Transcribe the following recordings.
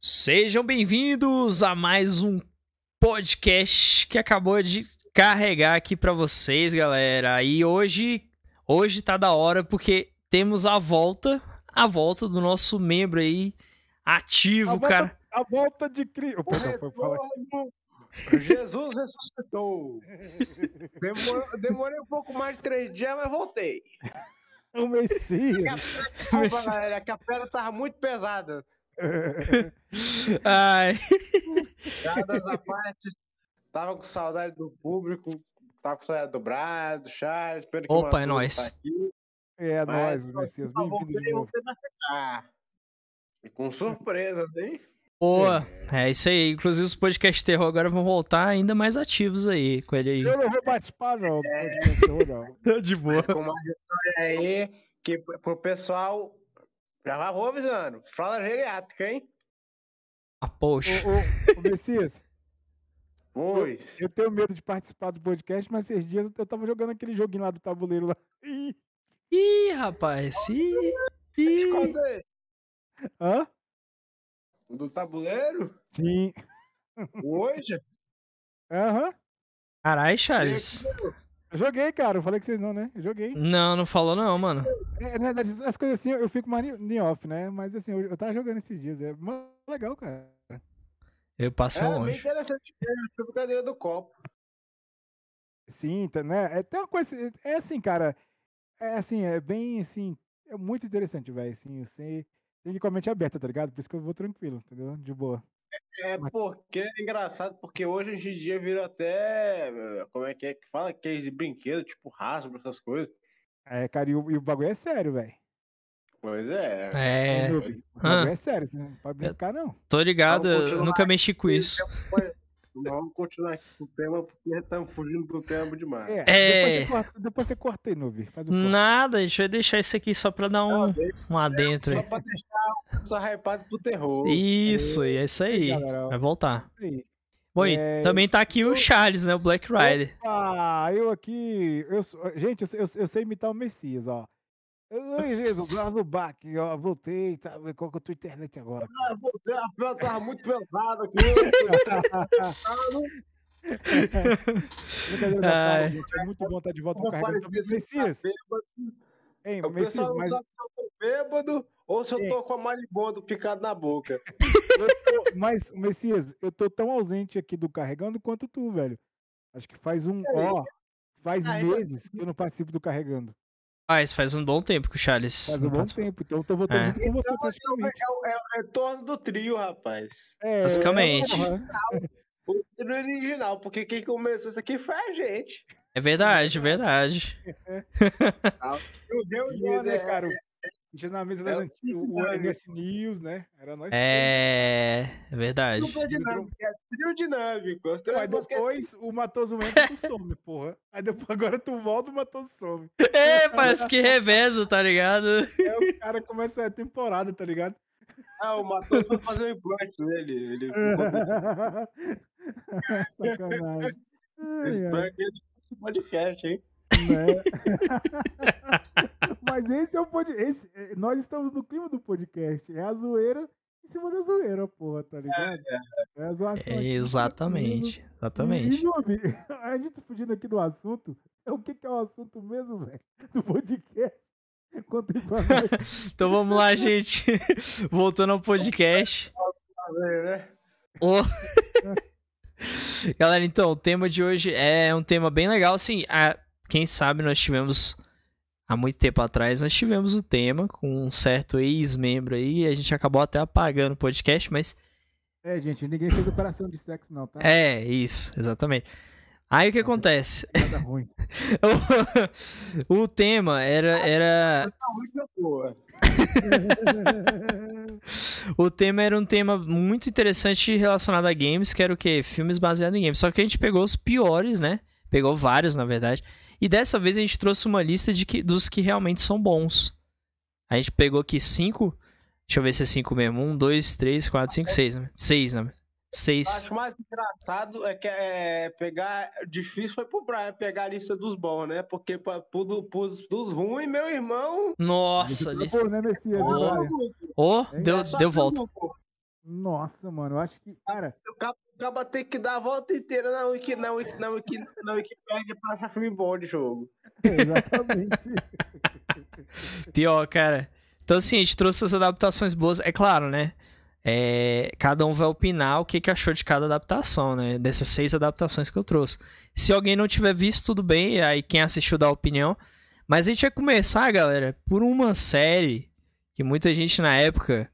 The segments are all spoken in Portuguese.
Sejam bem-vindos a mais um podcast que acabou de carregar aqui pra vocês, galera. E hoje, hoje tá da hora porque temos a volta, a volta do nosso membro aí ativo, A volta, cara. a volta de Cristo. Perdão, foi falar. Jesus ressuscitou. Demor- demorei um pouco mais de três dias, mas voltei. O Messias. Desculpa, galera, que a pedra tava muito pesada. Ai, Piadas à parte, tava com saudade do público, tava com saudade do Brad, do Charles. Opa, é Matuto nóis. tá É mas, nóis, Messias. Bem-vindo de novo. com surpresas, hein? boa. É isso aí. Inclusive os podcasts terror agora vão voltar ainda mais ativos aí com ele aí. Eu não vou participar, não. terror, não. De boa. Mas com uma história aí que pro pessoal. Já vou avisando. Fralda geriátrica, hein? Ah, poxa. Ô, ô, ô, Messias, Pois. eu tenho medo de participar do podcast, mas esses dias eu tava jogando aquele joguinho lá do tabuleiro lá. Ih, Ih, rapaz. Ih, ih. Hã? O do tabuleiro? Sim. Hoje? Aham. Caralho, Charles. Joguei, cara. Eu falei que vocês não, né? Eu joguei. Não, não falou não, mano. É, na verdade, as coisas assim eu fico mais em off, né? Mas assim, eu, eu tava jogando esses dias. É legal, cara. Eu passei É bem longe. interessante mesmo, a brincadeira do copo. Sim, tá, né? É, tem uma coisa. É assim, cara. É assim, é bem assim. É muito interessante, velho. Assim, você tem que ir com a mente aberta, tá ligado? Por isso que eu vou tranquilo, entendeu? De boa. É porque é engraçado, porque hoje em dia virou até. Como é que é que fala? Aqueles de brinquedo, tipo rasgo, essas coisas. É, cara, e o, e o bagulho é sério, velho. Pois é. É, O bagulho Ah. é sério, você não pode brincar, não. tô ligado, eu nunca mexi com isso. Vamos continuar aqui com o tema, porque estamos fugindo do tema demais. É, É. Depois, você corta, depois você corta aí. Faz um. Nada, a gente vai deixar isso aqui só pra dar um, um adentro Só aí. pra deixar o pessoal hypado pro terror. Isso, é isso aí. galera. Vai voltar. Bom, e É, também tá aqui o Charles, né? O Black Rider. Ah, eu aqui. Eu, gente, eu, sei- eu, sei- eu sei imitar o Messias, ó. Oi, Jesus, lá no baque, ó. Voltei, tá? Qual que é a tua internet agora? Ah, voltei, a pedra tava muito pesada aqui. Ai. É muito bom estar de volta no carregando. parecia ser Messias, bêbado. hein, O Messias, pessoal não mas, sabe se eu tô bêbado ou se eu tô com a maribondo picado na boca. mas, Messias, eu tô tão ausente aqui do carregando quanto tu, velho. Acho que faz um, ó, faz Ah, meses que eu não participo do carregando. Ah, isso faz um bom tempo que o Charles. Faz um bom participa. tempo, então eu tô voltando É. com você Então, é, é, o- é o retorno do trio, rapaz. É, Basicamente. porra. O trio original, porque quem começou isso aqui foi a gente. É verdade, é verdade. O Deus Pior, né, é, cara? Tinha na mesa das é o antigas, o NS News, né? Era nós. É. É verdade. dupla dinâmica, é trio dinâmico. Aí basquete- depois o Matoso entra e tu some, porra. Aí depois agora tu volta e o Matoso some. É, parece que reveza, tá ligado? Aí o cara começa a temporada, tá ligado? Ah, o Matheus foi fazer um implante nele. Ele Sacanagem. Ai, Espero ai, que ele esse podcast, hein? Né? Mas esse é o podcast. Nós estamos no clima do podcast. É a zoeira em cima da zoeira, porra, tá ligado? É, a zoação. É, aqui. exatamente. E, Exatamente. Noob, a gente tá fugindo aqui do assunto. É o que, que é o assunto mesmo, velho? Do podcast. Então vamos lá, gente. Voltando ao podcast. Tá? Ô. Galera, então, o tema de hoje é um tema bem legal. Assim, a- quem sabe nós tivemos, há muito tempo atrás, nós tivemos o tema com um certo ex-membro aí. A gente acabou até apagando o podcast, mas É, gente, ninguém fez operação de sexo, não, tá? é isso, exatamente. Aí o que acontece? Nada ruim. o, tema era, era. Tá. O tema era um tema muito interessante relacionado a games, que era o quê? Filmes baseados em games. Só que a gente pegou os piores, né? Pegou vários, na verdade. E dessa vez a gente trouxe uma lista de que, dos que realmente são bons. A gente pegou aqui cinco. Deixa eu ver se é cinco mesmo. Um, dois, três, quatro, cinco, seis, né? Seis, né? Seis. Acho mais engraçado é que é pegar. Difícil foi pro Brian pegar a lista dos bons, né? Porque pra, pro, pros, dos ruins, meu irmão. Nossa, lista. Pô, né, Messias? Ô, Brian? Ô, deu, é deu volta. Nossa, mano, eu acho que, cara, Acaba ter que dar a volta inteira na, Wiki, na, Wiki, na, Wiki, na Wikipédia pra achar filme bom de jogo. exatamente. Pior, cara. Então, assim, a gente trouxe essas adaptações boas. É claro, né? É, cada um vai opinar o que, que achou de cada adaptação, né? Dessas seis adaptações que eu trouxe. Se alguém não tiver visto, tudo bem. Aí quem assistiu dá opinião. Mas a gente vai começar, galera, por uma série que muita gente na época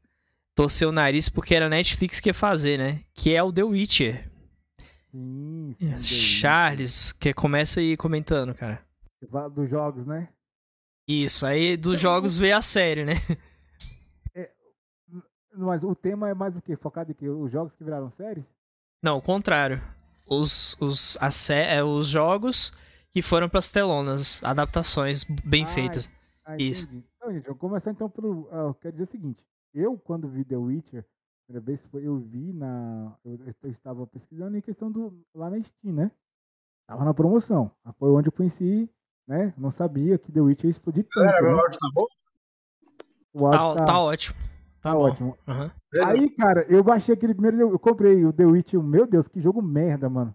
torceu o nariz porque era Netflix que ia fazer, né? Que é o The Witcher. Sim, sim, Witcher. Charles, que começa aí comentando, cara. Dos jogos, né? Isso, aí dos jogos veio a série, né? Mas o tema é mais o quê? Focado em quê? Os jogos que viraram séries? Não, o contrário. Os, os, a sé- é, os jogos que foram pras telonas, adaptações bem Ah, feitas. Ah, Isso. Então, gente, vamos começar então pelo. ah, eu quero dizer o seguinte. Eu, quando vi The Witcher, a primeira vez foi, eu vi na. Eu, eu estava pesquisando em questão do. lá na Steam, né? Tava na promoção. Ah, Foi onde eu conheci, né? Não sabia que The Witcher ia explodir tanto. Galera, meu né? áudio tá bom? O áudio Tá, tá ótimo. Tá, tá ótimo. Aham. Aí, cara, eu baixei aquele primeiro. Eu comprei o The Witcher. Meu Deus, que jogo merda, mano.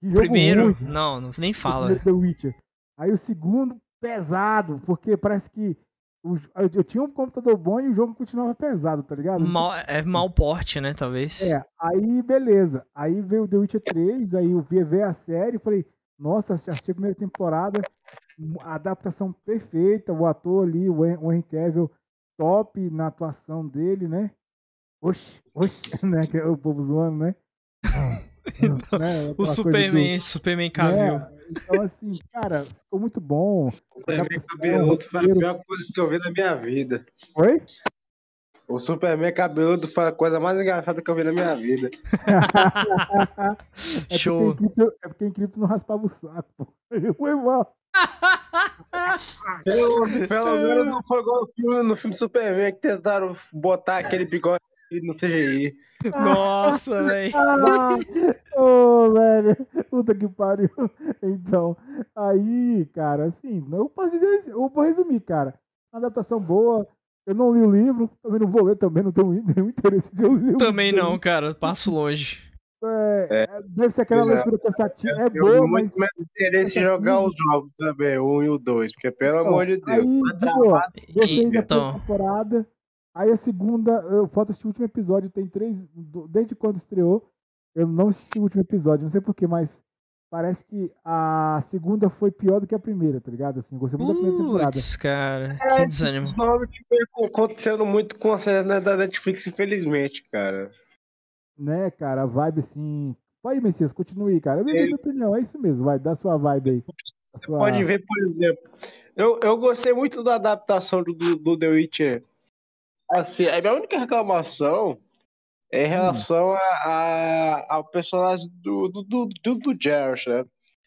Que jogo Primeiro, ruim. não, não nem o fala. The Witcher. Aí o segundo, pesado, porque parece que o- eu, tinha um computador bom e o jogo continuava pesado, tá ligado? Mal, é mau porte, né, talvez. É, aí beleza. Aí veio o The Witcher 3, aí eu vi, vi a série e falei, nossa, assisti a primeira temporada, a adaptação perfeita, o ator ali, o Henry Cavill, top na atuação dele, né? Oxi, oxi, né? Que é o povo zoando, né? Né, aquela O Superman, Superman do- Cavill. né? Então, assim, cara, ficou muito bom. Superman Adaptação, cabeludo foi a pior coisa que eu vi na minha vida. Oi? O Superman cabeludo foi a coisa mais engraçada que eu vi na minha vida. É Show. Porque cripto, é porque em cripto não raspava o saco. pô. Foi mal. Pelo, pelo menos não foi igual no filme, no filme Superman que tentaram botar aquele bigode no CGI. Nossa, velho. Ah, Ô, velho. Puta que pariu. Então, aí, cara, assim, eu posso dizer, assim, eu vou resumir, cara. Uma adaptação boa. Eu não li o livro, também não vou ler também, não tenho nenhum interesse de ler o livro. Também não, cara. Passo longe. É, Deve ser aquela é. leitura cansativa. É Eu boa, tenho mas. muito menos interesse em jogar os jogos também, o 1 e o 2, porque pelo Então, amor de Deus. Aí, da Então. temporada. Aí a segunda, eu falta assistir o último episódio, tem três. Desde quando estreou, eu não assisti o último episódio, não sei porquê, mas parece que a segunda foi pior do que a primeira, tá ligado? Assim, eu gostei muito da primeira temporada. Putz, cara. É, Que desânimo. Isso normalmente foi acontecendo muito com a série da Netflix, infelizmente, cara. Né, cara, a vibe assim. Pode, Messias, continue, aí, cara. É a minha opinião, é isso mesmo, vai, dá sua vibe aí. Sua- Pode ver, por exemplo. Eu, eu gostei muito da adaptação do, do, do The Witcher. Assim, a minha única reclamação é em relação a, a- ao personagem do, do, do, do, do Geralt, né?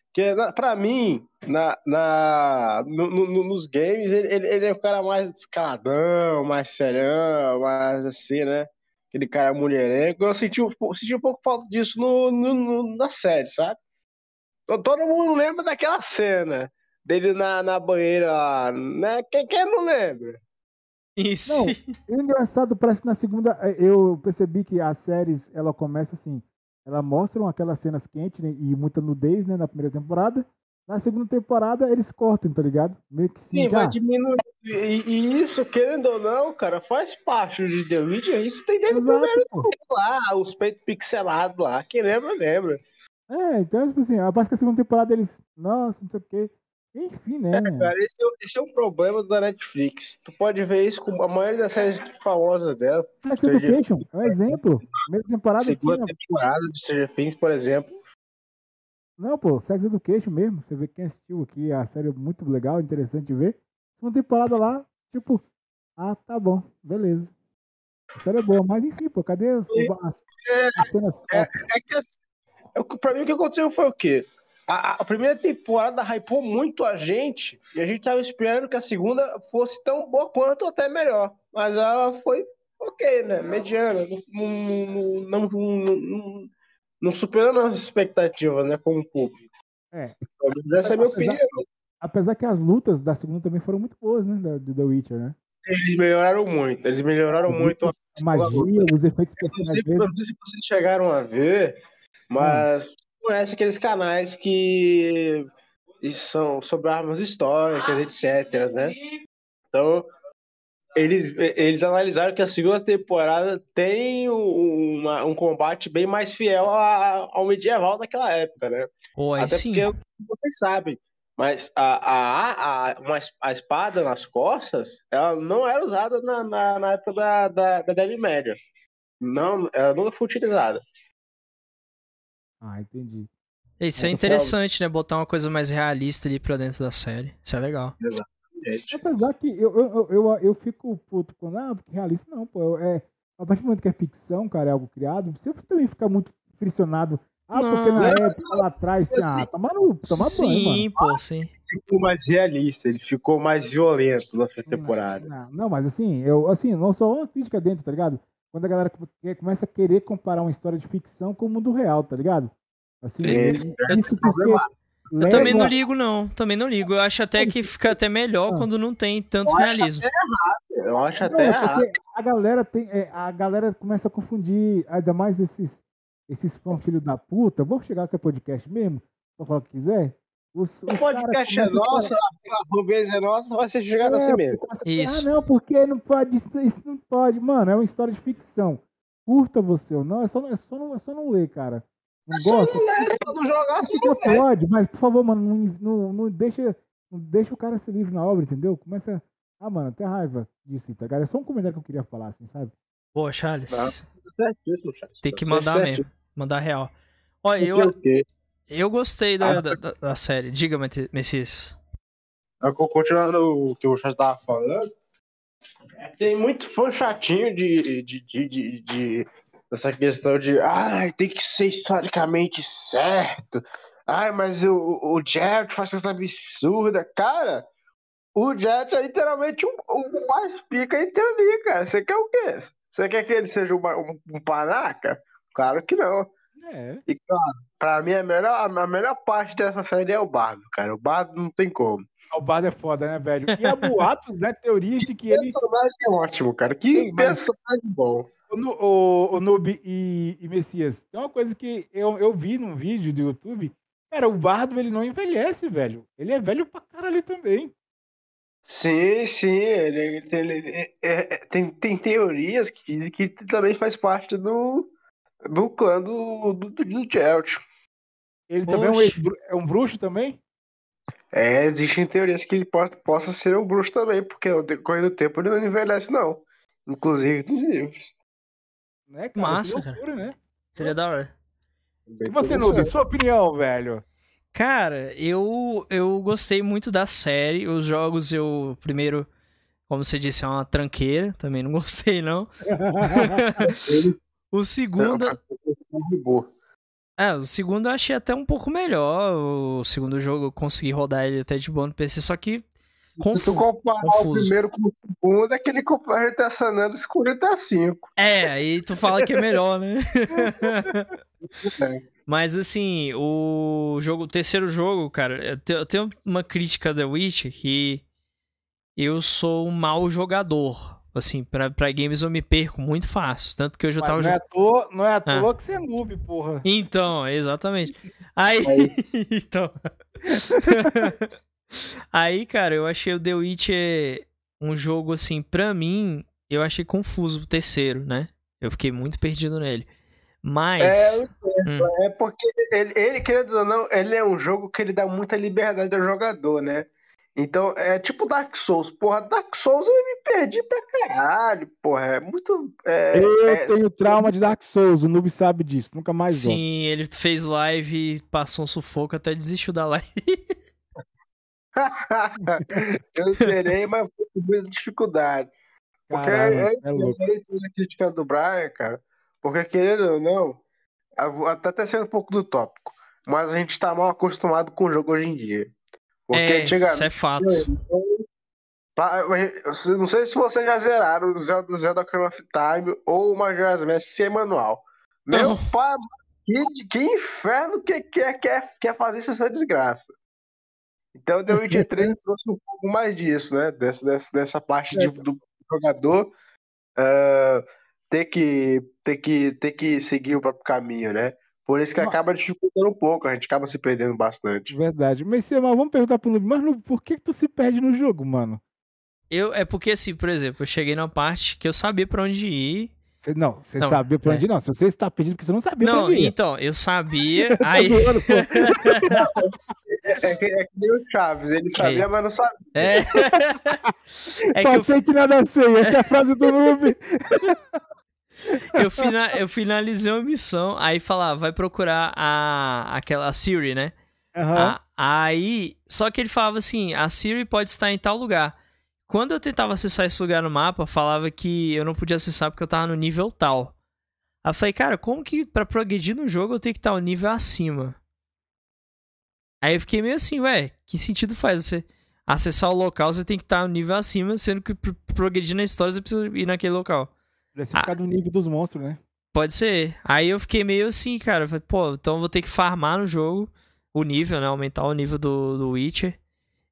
Porque, na- pra mim, na, na, no- no- nos games, ele, ele, ele é o cara mais descaladão, mais serião, mais assim, né? Aquele cara mulherengo. Eu senti, um pouco- senti um pouco falta disso no, no- no- na série, sabe? To- Todo mundo lembra daquela cena dele na, na banheira, lá, né? Quem, quem não lembra? Isso. Não, o engraçado, parece que na segunda, eh, eu percebi que as séries, ela começa assim, ela mostram aquelas cenas quentes né, e muita nudez, né, na primeira temporada. Na segunda temporada, eles cortam, tá ligado? Meio que sim, Sim, vai já. diminuir. E, e isso, querendo ou não, cara, faz parte de The Witcher. Isso tem desde o Exato, pô. lá, os peitos pixelados lá. Quem lembra, lembra. É, então, tipo assim, parece que a segunda temporada eles, nossa, não sei o quê. Enfim, né? Cara, esse é, o- esse é um problema da Netflix. Tu pode ver isso com a maioria das séries famosas dela. Sex Education é um exemplo. Primeira temporada Segunda tinha. temporada de Stranger Things, por exemplo. Não, pô, Sex Education mesmo. Você vê quem assistiu aqui, a série é muito legal, interessante de ver. Segunda temporada lá, tipo, ah, tá bom, beleza. A série é boa, mas enfim, pô, cadê as, as- as cenas top? É que assim, é o que- pra mim o que aconteceu foi o quê? A, a- primeira temporada hypou muito a gente e a gente tava esperando que a segunda fosse tão boa quanto ou até melhor. Mas ela foi ok, né? Mediana. Não, não, não, não, não- não superou nossas expectativas, né? Como público. É. Pelo menos essa é a minha Apesar- opinião. Apesar que as lutas da segunda também foram muito boas, né? Da, do The Witcher, né? Eles melhoraram muito, eles melhoraram muito. A magia, os efeitos especiais. Eu não sei se vocês chegaram a ver, mas hum. Conhece aqueles canais que são sobre armas históricas, etc, né? Então, eles, eles analisaram que a segunda temporada tem uma, um combate bem mais fiel ao medieval daquela época, né? Pô, Até sim. porque vocês sabem, mas a, a, a, uma, a espada nas costas, ela não era usada na, na, na época da, da, da Idade Média. Não, ela nunca foi utilizada. Ah, entendi. Isso é interessante, né? Botar uma coisa mais realista ali pra dentro da série. Isso é legal. Exato. Apesar que eu, eu, eu, eu, fico puto quando, ah, porque realista não, pô. É, a partir do momento que é ficção, cara, é algo criado, você também fica muito friccionado. Ah, não, porque na época lá atrás tinha. Ah, toma, no, toma sim, banho, mano. Sim, pô, sim. Ele ficou mais realista, ele ficou mais violento na sua temporada. Não, não, não, mas assim, eu, assim, não só uma crítica dentro, tá ligado? Quando a galera começa a querer comparar uma história de ficção com o mundo real, tá ligado? Assim, isso, isso porque, eu também não ligo, não. Também não ligo. Eu acho até que fica até melhor ah. quando não tem tanto eu realismo. Acho eu acho até não, errado. A galera, tem, é, a galera começa a confundir, ainda mais esses, esses fãs filho da puta. Vou chegar aqui a podcast mesmo, pra falar o que quiser. Os, o podcast é nosso, a fanbase é nossa, vai ser jogado é, assim mesmo. Isso. Ah, não, porque não pode, isso não pode. Mano, é uma história de ficção. Curta você ou não, é só, é só, não, é só não ler, cara. Não é gosta. Não, ler, não jogar, você pode, mas por favor, mano, não, não, não, deixa, não deixa o cara se livre na obra, entendeu? Começa. Ah, mano, até raiva disso, tá ligado? É só um comentário que eu queria falar, assim, sabe? Boa, Charles. Tá certíssimo, Charles. Tem que mandar mesmo. Mandar real. Olha, eu, eu gostei da, ah, da, da, da, série. Diga, Messias. Continuando o que o Charles tava falando, tem muito fã chatinho de, de, de, de, de essa questão de ai, tem que ser historicamente certo. Ai, mas o, o Jet faz essa absurda. Cara, o Jet é literalmente o um mais pica em teoria, cara. Você quer o quê? Você quer que ele seja uma, um, um panaca? Claro que não. É. E, claro, pra mim, a melhor, a melhor parte dessa série é o Bardo, cara. O Bardo não tem como. O Bardo é foda, né, velho? E há boatos, né? Teorias de que, que ele. personagem é ótimo, cara. Que personagem bom. O, o, o Noob e, e, Messias, tem uma coisa que eu, eu vi num vídeo do YouTube. Cara, o Bardo ele não envelhece, velho. Ele é velho pra caralho também. Sim, sim. Ele, ele, ele é, é, tem, tem teorias que dizem que também faz parte do, do clã do, do, do Jelt. Ele também é um, é um bruxo também? É, existem teorias que ele pode, possa ser um bruxo também, porque no decorrer do tempo ele não envelhece, não. Inclusive dos livros. Né, cara? Massa, loucura, cara. Né? Seria da hora. E você, Noob, sua opinião, velho? Cara, eu, eu gostei muito da série. Os jogos eu, primeiro, como você disse, é uma tranqueira. Também não gostei, não. o segundo. É, o segundo eu achei até um pouco melhor. O segundo jogo eu consegui rodar ele até de boa no PC, só que Confu Se tu comparar confuso. o primeiro com o segundo, é que ele compara San Andreas com o GTA 5. É, aí tu fala que é melhor, né? Mas assim, o jogo, o terceiro jogo, cara, eu tenho uma crítica da Witch que eu sou um mau jogador. Assim, pra, pra games eu me perco muito fácil. Tanto que hoje eu tava jogando. Não é à toa, não é à toa ah. que você é noob, porra. Então, exatamente. Aí. Aí. então. Aí, cara, eu achei o The Witcher um jogo assim, pra mim, eu achei confuso o terceiro, né? Eu fiquei muito perdido nele. Mas. É, hum. é porque ele, ele, querendo ou não, ele é um jogo que ele dá muita liberdade ao jogador, né? Então, é tipo Dark Souls. Porra, Dark Souls eu me perdi pra caralho, porra. É muito. É, eu é... tenho trauma de Dark Souls, o Noob sabe disso, nunca mais Sim, ele fez live, passou um sufoco, até desistiu da live. eu serei, mas com muita dificuldade. Porque Caramba, é, é, é a crítica do Brian, cara. Porque querendo ou não, até até sendo um pouco do tópico, mas a gente tá mal acostumado com o jogo hoje em dia. Porque é, isso é fato. Não sei se vocês já zeraram o Zelda, Zelda Ocarina of Time ou o Majora's Mask sem manual. Meu pai, que, que inferno que quer, quer, quer fazer essa desgraça. Então o The Witcher 3 trouxe um pouco mais disso, né? Dessa, dessa, dessa parte de, do, jogador uh, ter, que, ter, que, ter que seguir o próprio caminho, né? Por isso que acaba dificultando um pouco, a gente acaba se perdendo bastante. Verdade. Mas, mas vamos perguntar pro Noob, mas Noob, por que, que tu se perde no jogo, mano? Eu, é porque, assim, por exemplo, eu cheguei numa parte que eu sabia pra onde ir. Cê, não, você sabia pra onde é. ir, não. Se você está pedindo porque você não sabia não, pra onde ir. então, eu sabia. aí... é, que, é que nem o Chaves, ele sabia, é. mas não sabia. É. é Só que sei eu... que nada sei, essa é a frase do Noob. eu, fina, eu finalizei uma missão, aí falava, vai procurar a, aquela a Siri, né? Uhum. A, aí, só que ele falava assim, a Siri pode estar em tal lugar. Quando eu tentava acessar esse lugar no mapa, falava que eu não podia acessar porque eu tava no nível tal. Aí eu falei, cara, como que pra progredir no jogo eu tenho que estar um nível acima? Aí eu fiquei meio assim, ué, que sentido faz você acessar o local, você tem que estar no um nível acima, sendo que pra progredir na história você precisa ir naquele local. Deve ser ah, no nível dos monstros, né? Pode ser. Aí eu fiquei meio assim, cara. Falei, pô, então vou ter que farmar no jogo o nível, né? Aumentar o nível do, do Witcher.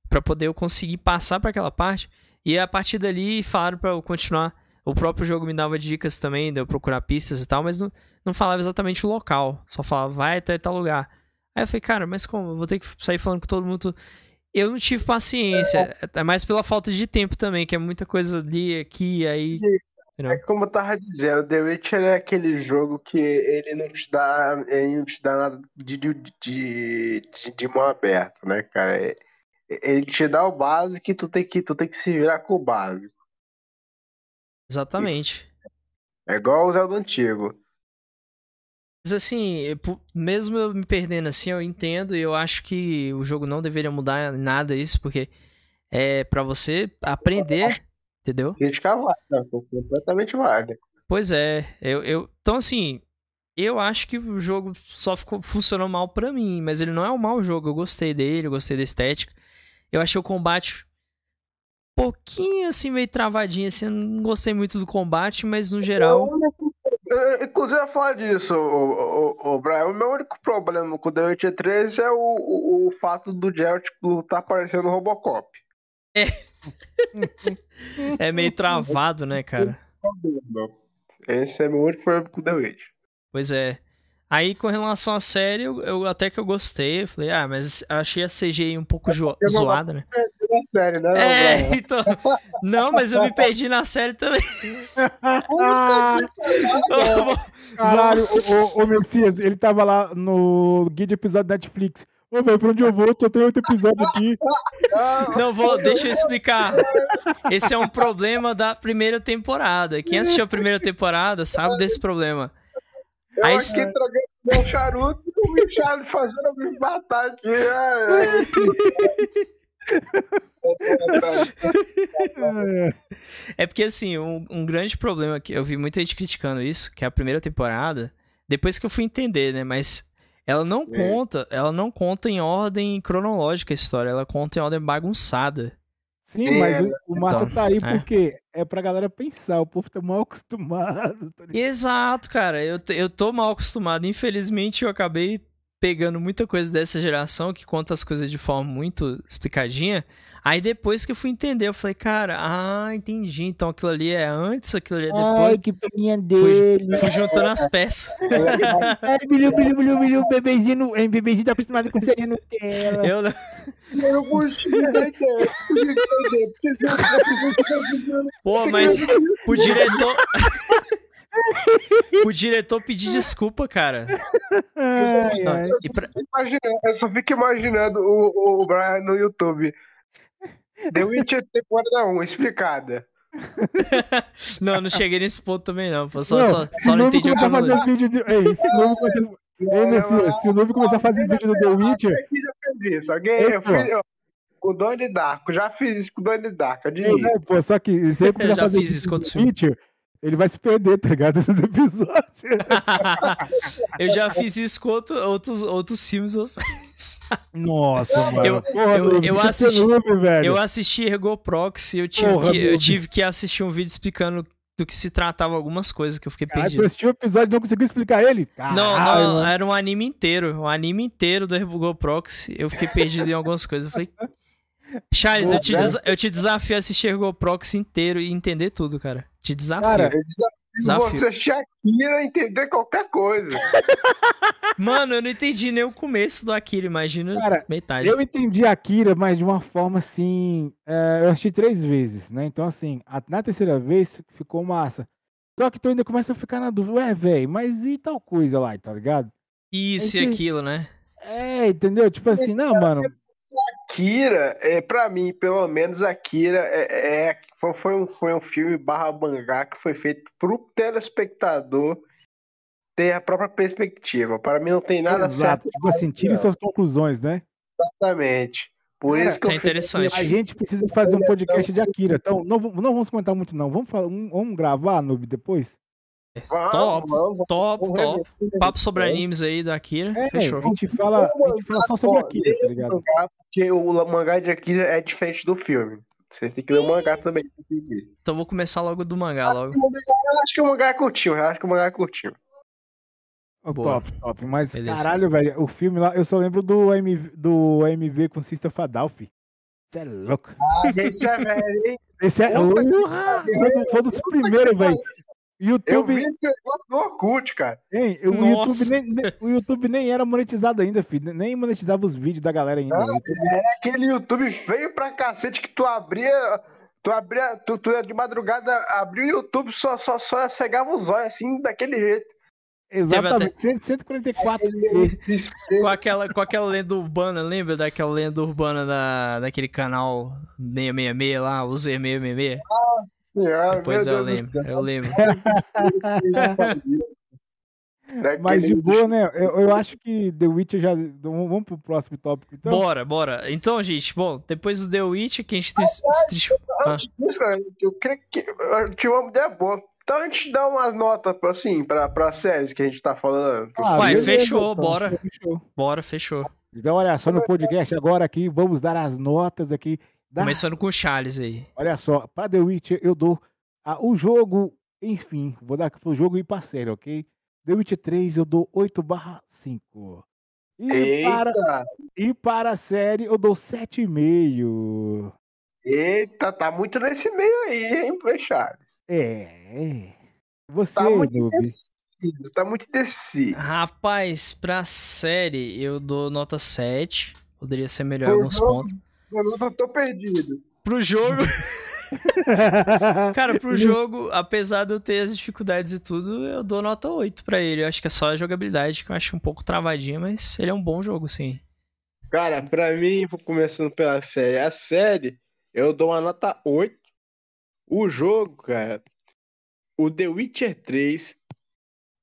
Pra poder eu conseguir passar para aquela parte. E a partir dali falaram pra eu continuar. O próprio jogo me dava dicas também, de eu procurar pistas e tal, mas não, não falava exatamente o local. Só falava, vai até tal lugar. Aí eu falei, cara, mas como? Eu vou ter que sair falando com todo mundo. Eu não tive paciência. É mais pela falta de tempo também, que é muita coisa ali, aqui, aí. É como eu tava dizendo, The Witcher é aquele jogo que ele não te dá, ele não te dá nada de, de, de, de mão aberta, né, cara? Ele te dá o básico e tu tem que, tu tem que se virar com o básico. Exatamente. É igual o Zelda antigo. Mas assim, mesmo eu me perdendo assim, eu entendo e eu acho que o jogo não deveria mudar nada isso, porque é para você aprender Entendeu? Crítica válida, completamente válida. Pois é, eu, eu. Então, assim, eu acho que o jogo só ficou, funcionou mal para mim, mas ele não é um mau jogo. Eu gostei dele, eu gostei da estética. Eu achei o combate um pouquinho assim, meio travadinho, assim. Eu não gostei muito do combate, mas no geral. Eu, inclusive, eu ia falar disso, o, o, o Brian. O meu único problema com o The Witcher 3 é o, o, o fato do Geralt estar tá parecendo Robocop. É. é meio travado, né, cara? Esse é meu único problema com The Witch. Pois é. Aí, com relação à série, eu, eu, até que eu gostei. Eu falei, ah, mas achei a CGI um pouco jo zoada, né? Na série, né? É, então. Não, mas eu me perdi na série também. Caralho, o, o, o Messias, ele tava lá no guia episódio da Netflix. Ô, velho, pra onde eu vou? Só tem outro episódio aqui. Não, vou, deixa eu explicar. Esse é um problema da primeira temporada. Quem assistiu a primeira temporada sabe desse problema. Eu Aí, aqui tragando meu charuto e o Michel fazendo me matar aqui. É porque, assim, um, um grande problema que eu vi muita gente criticando isso, que é a primeira temporada, depois que eu fui entender, né? Mas ela não é. conta, ela não conta em ordem cronológica a história, ela conta em ordem bagunçada. Sim, é, mas o, o massa então, tá aí é. porque é pra galera pensar, o povo tá mal acostumado. Tá Exato, cara, eu, eu tô mal acostumado. Infelizmente, eu acabei pegando muita coisa dessa geração que conta as coisas de forma muito explicadinha. Aí depois que eu fui entender, eu falei, cara, ah, entendi. Então aquilo ali é antes, aquilo ali é depois. Ai, que peninha dele. Fui, fui juntando as peças. Ai, bilhão, bilhão, bilhão, bilhão, bebezinho, hein, bebezinho tá acostumado com serinha Nutella. Eu não. Eu não entender. Pô, mas o diretor. O diretor pedir desculpa, cara. Eu, ai, eu, pra... eu, só fico imaginando o, o Brian no YouTube. The Witcher temporada 1, explicada. não, não cheguei nesse ponto também, não. Só não, só, só não entendi o que eu fazer vídeo de... Ei, se o novo começar... Ei, Messias, se o novo começar a fazer vídeo do The Witcher... Aqui já fez isso, alguém... Eu fiz... Eu... Com o Donnie Darko, já fiz isso com o Donnie Darko. É, pô, só que sempre já fiz isso com o Witcher, ele vai se perder, tá ligado? Nos episódios. eu já fiz isso com outro, outros, outros filmes ou Nossa, mano. Eu, Porra, eu, eu, assisti, eu assisti Ergo Proxy, eu tive, Porra, que, eu tive que assistir um vídeo explicando do que se tratava algumas coisas que eu fiquei perdido. Ah, tu assistiu o episódio e não conseguiu explicar ele? Caralho, não, não, era um anime inteiro. Um anime inteiro do Ergo Proxy. Eu fiquei perdido em algumas coisas. Eu falei, Charles, eu te, Né? eu te desafio a assistir o Proxy inteiro e entender tudo, cara. Te desafio. Cara, desafio. Você Shakira entender qualquer coisa. Mano, eu não entendi nem o começo do Akira, imagina Cara, metade. Eu entendi Akira, mas de uma forma assim. é, eu assisti três vezes, né? Então, assim, a- na terceira vez ficou massa. Só que tu ainda começa a ficar na dúvida, ué, velho, mas e tal coisa lá, tá ligado? Isso e aquilo, né? É, entendeu? Tipo assim, não, mano. Akira, é, pra mim, pelo menos, Akira é, é- foi, foi um, foi um filme barra mangá que foi feito pro telespectador ter a própria perspectiva. Para mim não tem nada Exato. certo Tipo assim, tire suas conclusões, né? exatamente. Por Cara, isso que é fico- interessante. A gente precisa fazer um podcast de Akira. Então, não, vamos- não vamos comentar muito, não. Vamos, falar, um- vamos gravar, Noob, depois? Vamos, Top, vamos, Top, vamos top. Papo sobre animes aí do Akira. É, Fechou. a gente fala, a gente fala só sobre Akira, tá ligado? mangá, Porque o mangá de Akira é diferente do filme. Você tem que ler o mangá também. Então vou começar logo do mangá, logo. Eu acho que o mangá é curtinho, eu acho que o mangá é curtinho. Oh, top, top. Mas, Beleza. caralho, velho, o filme lá, eu só lembro do AMV, do AMV com Sister Fadalfi. Você é louco. Esse é velho, hein? Esse é. Puta que Porra! Foi Foi dos primeiros, velho. Eu YouTube, vi esse negócio no Orkut, cara. hein, o, Nossa. YouTube nem, nem- o YouTube nem era monetizado ainda, filho. Nem monetizava os vídeos da galera ainda. Ah, O YouTube- É aquele YouTube feio pra cacete que tu abria. Tu abria. Tu, tu ia de madrugada, abria o YouTube, só, só, só cegava os olhos assim, daquele jeito. Exatamente, 100 144. Com aquela, com aquela lenda urbana, lembra daquela lenda urbana da, daquele canal 666 lá, o Z666? Senhora, Pois eu lembro, eu lembro. Daquele Mas de boa, né? Eu, eu acho que The Witcher já. Vamos pro próximo tópico, então. Bora, bora. Então, gente, bom, depois do The Witch, que a gente tem. Ah, cara, eu creio que eu tive uma ideia boa. Então a gente dá umas notas pra, assim, pra, pra séries que a gente tá falando. Ah, Uai, beleza, fechou, então, bora. fechou. bora, fechou. Então, olha só no podcast agora aqui, vamos dar as notas aqui. Da... Começando com o Charles aí. Olha só, para The Witcher eu dou ah, o jogo, enfim, vou dar pro jogo e pra série, ok? The Witcher 3 eu dou 8 barra 5. E para, Eita, e para a série eu dou 7,5. eita, tá muito nesse meio aí, hein, pô, Charles? É. Você, Tá muito indeciso, tá muito indeciso. Rapaz, pra série, eu dou nota 7. Poderia ser melhor Por alguns jogo? pontos. Eu não tô perdido. Pro jogo. Cara, pro jogo, apesar de eu ter as dificuldades e tudo, eu dou nota 8 pra ele. Eu acho que é só a jogabilidade que eu acho um pouco travadinha, mas ele é um bom jogo, sim. Cara, pra mim, vou começando pela série. A série, eu dou uma nota 8. O jogo, cara, o The Witcher 3,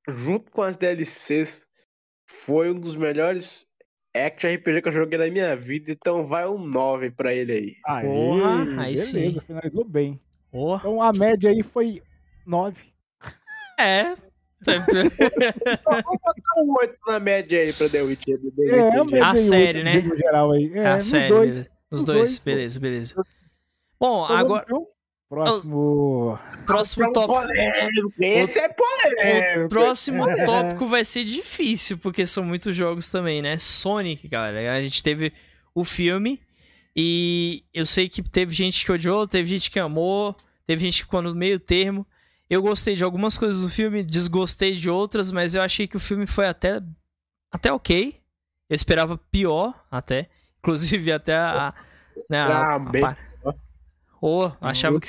junto com as DLCs, foi um dos melhores action RPG que eu joguei na minha vida. Então vai um 9 pra ele aí. Aê, Porra, aí beleza, sim. finalizou bem. Porra. Então a média aí foi 9. É. Vamos botar um 8 na média aí pra The Witcher. The É, a Witcher. média A aí, série, oito, né? No geral aí. É, É a nos série. dois. beleza. Nos Nos dois, dois, beleza, beleza. Bom, Então, vamos, agora, então, próximo. próximo tópico. Polêmico, Esse é polêmico. O próximo tópico vai ser difícil, porque são muitos jogos também, né? Sonic, galera. A gente teve o filme e eu sei que teve gente que odiou, teve gente que amou, teve gente que ficou no meio termo. Eu gostei de algumas coisas do filme, desgostei de outras, mas eu achei que o filme foi até, até ok. Eu esperava pior, até. Inclusive, até a. né, a- a bem- Ô, achava que.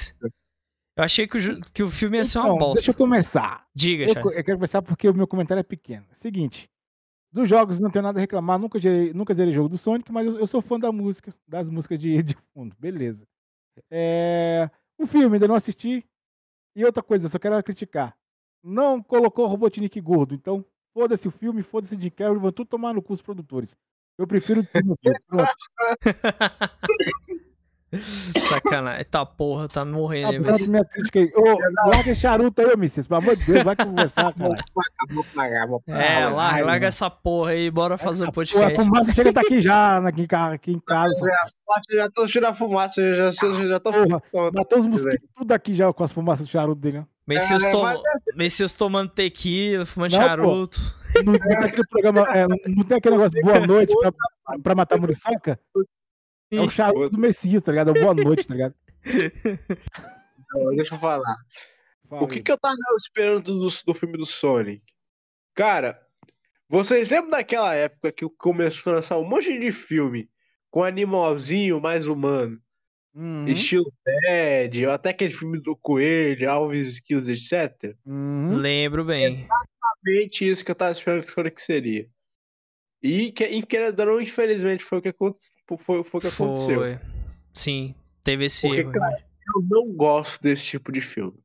Eu achei que o, que o filme ia ser uma Então, bosta. deixa eu começar. Diga, Eu, Charles. eu quero começar porque o meu comentário é pequeno. Seguinte, dos jogos não tenho nada a reclamar, nunca zerei, nunca zerei jogo do Sonic, mas eu, eu sou fã da música, das músicas de, de fundo, beleza. É, o filme ainda não assisti. E outra coisa, eu só quero criticar. Não colocou o Robotnik gordo, então foda-se o filme, foda-se de Carrey, vão tudo tomar no cu os produtores. Eu prefiro o filme. Sacanagem. Tá porra, tá morrendo, Abraço velho. minha crítica aí. Ô, larga esse charuto aí, Messias. Pelo amor de Deus, vai conversar, cara. Vou pagar, vou pagar. É, larga, larga essa porra aí, bora fazer o Pô, a podcast. fumaça chega tá aqui já, aqui em casa. Aqui em casa. Já, já tô tirando a fumaça, já, já, já tô Porra, matou os mosquitos tudo aqui já com as fumaças do charuto dele. né? Messias, É, tom... mas Messias tomando tequila, fumando Não, pô. charuto. Não, não tem aquele programa, é, não tem aquele negócio boa noite pra, pra matar a muriçoca? É o charuto do Messias, tá ligado? É boa noite, tá ligado? Então, deixa eu falar. Fala O que, aí. que eu tava esperando do, do filme do Sonic? Cara, vocês lembram daquela época que começou a lançar um monte de filme com animalzinho mais humano? Uhum, Estilo Ted, ou até aquele filme do Coelho, Alves, Skills, etc. uhum. Lembro bem. Exatamente isso que eu tava esperando que o Sonic seria. E, que, e querendo ou não, infelizmente, foi o que, aconte- foi, foi o que aconteceu. Foi. Sim, teve esse Porque, erro. cara, Eu não gosto desse tipo de filme.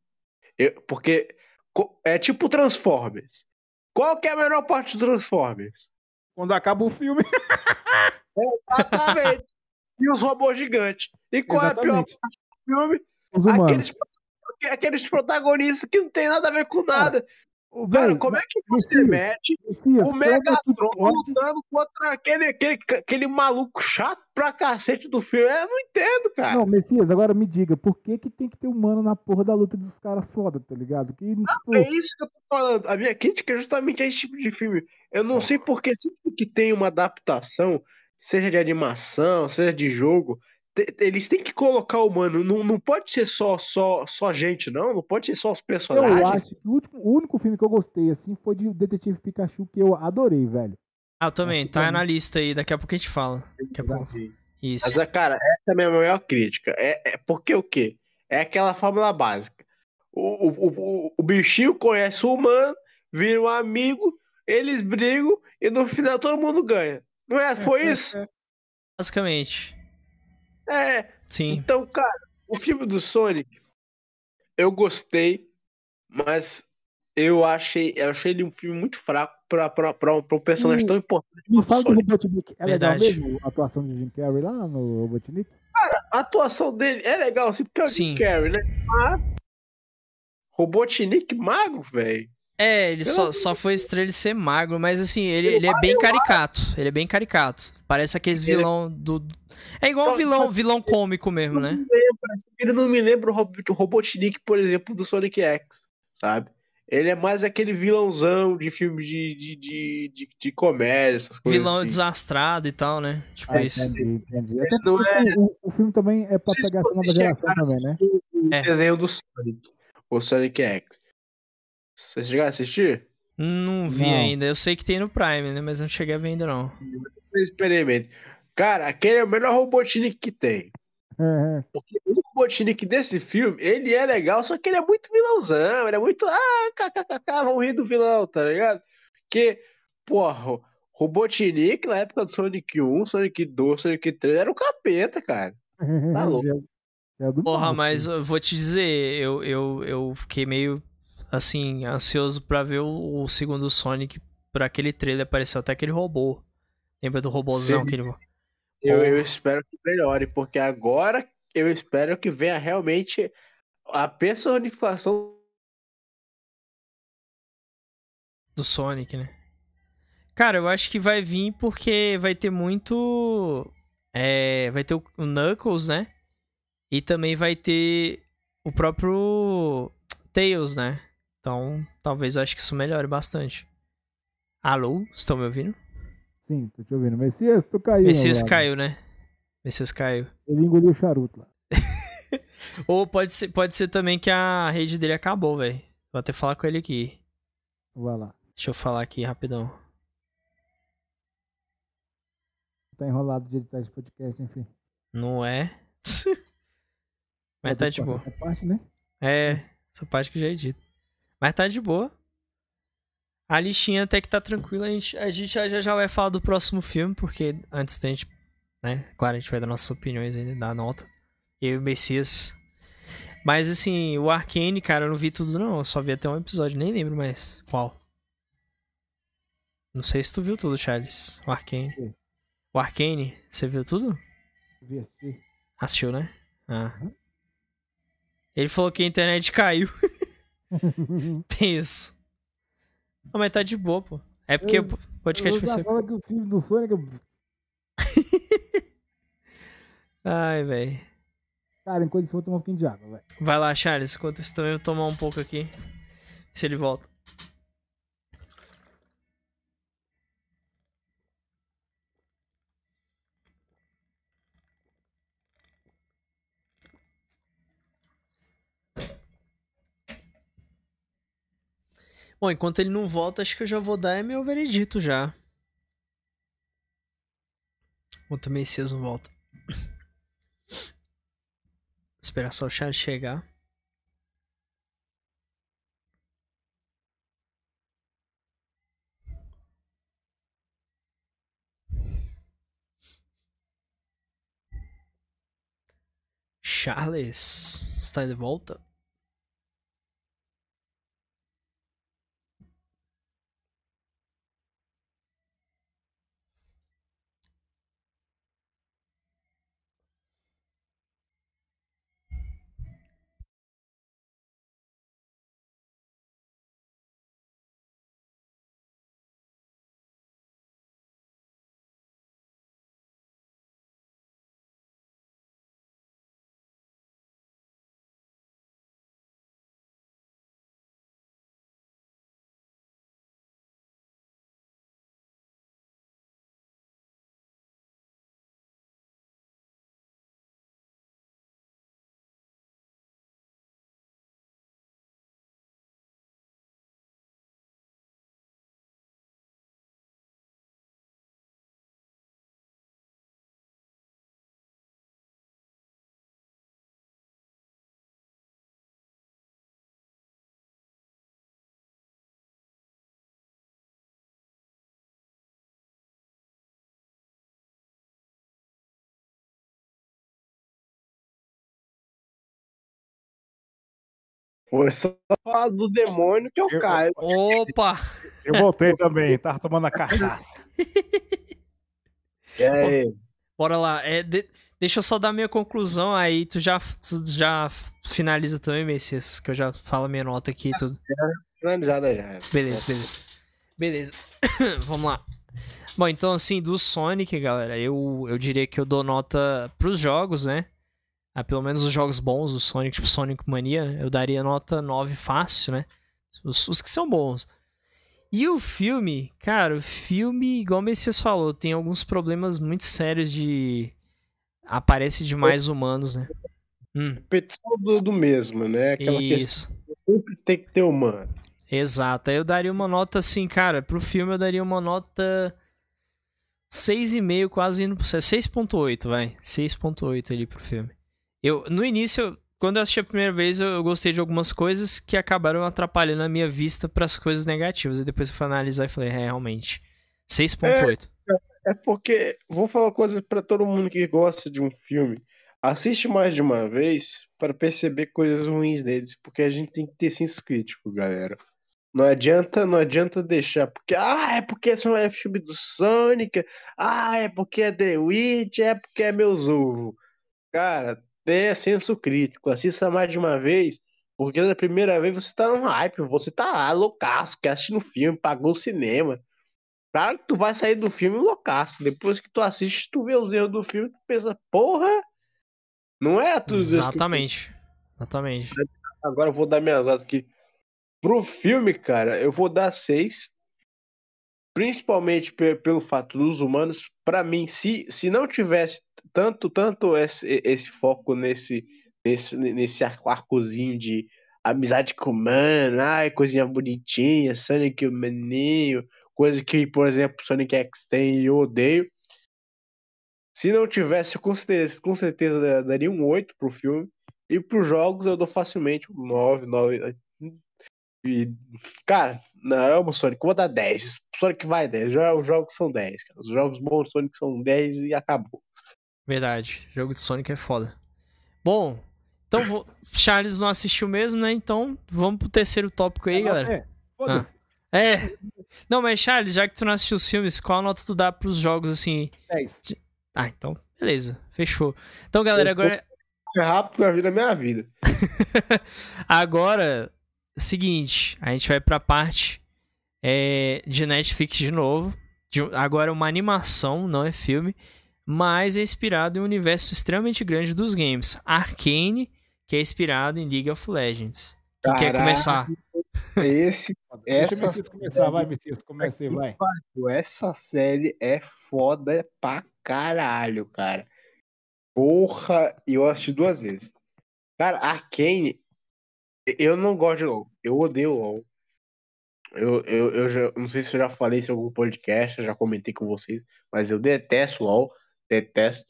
Eu- porque é tipo Transformers. Qual que é a melhor parte do Transformers? Quando acaba o filme. Exatamente. e os robôs gigantes. E qual é a pior Exatamente. parte do filme? Os humanos. Aqueles, aqueles protagonistas que não tem nada a ver com nada. Ô, Cara, velho, como é que você Messias, mete Messias, o é Megatron lutando contra aquele, aquele, aquele maluco chato pra cacete do filme? Eu não entendo, cara. Não, Messias, agora me diga, por que que tem que ter humano na porra da luta dos caras foda, tá ligado? Que, tipo, É isso que eu tô falando. A minha crítica é justamente esse tipo de filme. Eu não sei porque sempre que tem uma adaptação, seja de animação, seja de jogo, eles têm que colocar o humano. Não, não pode ser só, só, só gente, não. Não pode ser só os eu personagens. acho que o, último- o único filme que eu gostei, assim, foi de Detetive Pikachu, que eu adorei, velho. Ah, eu também, tá também. na lista aí, daqui a pouco a gente fala. Daqui a pouco. Isso. Mas, cara, essa é a minha maior crítica. É, é porque o quê? É aquela fórmula básica. O, o, o, o bichinho conhece o humano, vira um amigo, eles brigam e no final todo mundo ganha. Não é? Foi isso? Basicamente. É. Sim. Então, cara, o filme do Sonic, eu gostei, mas eu achei, eu achei ele um filme muito fraco pra, pra, pra, um- pra um personagem E- tão importante. Me quanto o fala do. Robotnik. É Verdade. legal mesmo a atuação de Jim Carrey lá no Robotnik? A atuação dele é legal, assim, porque é o Sim. Jim Carrey, né? Mas. Robotnik magro, velho. É, ele só, só foi estrela de ser magro, mas assim, ele, ele é bem caricato. Ele é bem caricato. Parece aqueles Ele- vilão do. É igual um Então, vilão, vilão cômico mesmo, né? Ele não me lembra o Rob- o Robotnik, por exemplo, do Sonic X, sabe? Ele é mais aquele vilãozão de filme de, de, de, de, de comédia, essas coisas Vilão assim. desastrado e tal, né? Tipo Ah, isso. entendi, entendi. Até porque é- o, o filme também é pra se pegar essa nova vocês geração também, né? O É. desenho do Sonic, o Sonic X. Vocês chegaram a assistir? Não vi Não. ainda. Eu sei que tem no Prime, né? Mas não cheguei a ver ainda, não. Experimento. Cara, aquele é o melhor Robotnik que tem. É, Porque o Robotnik desse filme, ele é legal, só que ele é muito vilãozão, ele é muito. Ah, kkkk, vamos rir do vilão, tá ligado? Porque, porra, Robotnik na época do Sonic 1, Sonic 2, Sonic 3 era o capeta, cara. Tá louco. É do Porra, mas eu vou te dizer, eu, eu, eu fiquei meio, assim, ansioso pra ver o, o segundo Sonic. Pra aquele trailer apareceu até aquele robô. Lembra do robôzão? Sim, Aquele... Eu, eu espero que melhore, porque agora eu espero que venha realmente a personificação. Do Sonic, né? Cara, eu acho que vai vir porque vai ter muito. É, vai ter o Knuckles, né? E também vai ter o próprio Tails, né? Então, talvez eu acho que isso melhore bastante. Alô? Estão me ouvindo? Sim, tô te ouvindo. Messias, tu caiu. Messias caiu, né? Messias caiu. Ele engoliu o charuto lá. Ou pode ser, pode ser também que a rede dele acabou, velho. Vou até falar com ele aqui. Vai lá. Deixa eu falar aqui rapidão. Tá enrolado de editar esse podcast, enfim. Não é? Mas tá de boa. Essa parte, né? É, essa parte que já dita. Mas tá de boa. A listinha até que tá tranquila. A gente, a gente já, já vai falar do próximo filme, porque antes da gente. Né? Claro, a gente vai dar nossas opiniões ainda, dar nota. Eu e o Messias. Mas assim, o Arcane, cara, eu não vi tudo não. Eu só vi até um episódio, nem lembro mais qual. Não sei se tu viu tudo, Charles. O Arcane. Sim. O Arcane, você viu tudo? Vi assistir. Assistiu, né? Ah. Uhum. Ele falou que a internet caiu. Tem isso. Não, mas tá de boa, pô. É porque Eu- o podcast falo que o filme do Sonic. eu- Ai, velho. Cara, enquanto isso, eu vou tomar um pouquinho de água, vai. Vai lá, Charles. Enquanto isso também eu vou tomar um pouco aqui. Se ele volta. Bom, enquanto ele não volta, acho que eu já vou dar meu veredito já. Enquanto o Messias não volta. Esperar só o Charles chegar. Charles está de volta? Foi só falar do demônio que eu, Eu- caio. Opa! Eu voltei também, tava tomando a cachaça. E aí? Bora lá. É, de- Deixa eu só dar minha conclusão aí. Tu já, tu já finaliza também, Messias, que eu já falo minha nota aqui e tudo. Finalizada já. Beleza, beleza. Beleza. Vamos lá. Bom, então assim, do Sonic, galera, eu, eu diria que eu dou nota pros jogos, né? Ah, pelo menos os jogos bons do Sonic, tipo Sonic Mania, eu daria nota 9 fácil, né? Os, os que são bons. E o filme, cara, o filme, igual o Messias falou, tem alguns problemas muito sérios de. Aparece demais humanos, né? Hum, Repetição do, do mesmo, né? Aquela questão isso. que sempre tem que ter humano. Exato. Aí eu daria uma nota assim, cara, pro filme eu daria uma nota 6,5, quase indo pro 6.8, vai. 6.8 ali pro filme. Eu, no início, quando eu assisti a primeira vez, eu, eu gostei de algumas coisas que acabaram atrapalhando a minha vista pras coisas negativas. E depois eu fui analisar e falei, é, realmente. 6.8. É porque, vou falar uma coisa pra todo mundo que gosta de um filme. Assiste mais de uma vez para perceber coisas ruins deles, porque a gente tem que ter senso crítico, galera. Não adianta, não adianta deixar, porque ah, é porque são é filme do Sonic, ah, é porque é The Witch, é porque é meus ovos. Cara, tenha senso crítico, assista mais de uma vez, porque na primeira vez você tá no hype, você tá lá loucaço, quer assistir no filme, pagou o cinema. Claro que tu vai sair do filme loucaço. Depois que tu assiste, tu vê os erros do filme, tu pensa, porra, não é tudo que Exatamente. Exatamente. Agora eu vou dar minhas notas aqui. Pro filme, cara, eu vou dar seis. Principalmente pe- pelo fato dos humanos. Pra mim, se, se não tivesse tanto tanto esse, esse foco nesse, nesse, nesse ar- arcozinho de amizade com o humano, ai, coisinha bonitinha, Sonic o maninho, coisa que, por exemplo, Sonic X tem e eu odeio. Se não tivesse, com certeza, com certeza da- daria um 8 pro filme. E pros jogos eu dou facilmente um 9, 9. E, cara, não, é o Sonic, vou dar 10. Sonic vai 10. Já, os jogos são 10, cara. Os jogos bons do Sonic são 10 e acabou. Verdade. Jogo de Sonic é foda. Bom, então vou... Charles não assistiu mesmo, né? Então vamos pro terceiro tópico aí, galera. É, foda-se. É. Não, mas Charles, já que tu não assistiu os filmes, qual nota tu dá pros jogos assim? 10. Ah, então, beleza. Fechou. Então, galera, Eu agora. É rápido que a vida é minha vida. Agora, seguinte, a gente vai pra parte é, de Netflix de novo. De- agora é uma animação, não é filme, mas é inspirado em um universo extremamente grande dos games. Arcane, que é inspirado em League of Legends. Quem quer Caraca. começar? Esse, Essa começar, vai, Messias, comece aí, vai. essa série é foda pra caralho, cara. Porra, e eu assisti duas vezes. Cara, Arcane, eu não gosto de LoL. Eu odeio LoL. Eu, eu, eu já, não sei se eu já falei isso em algum podcast, já comentei com vocês, mas eu detesto LOL, detesto,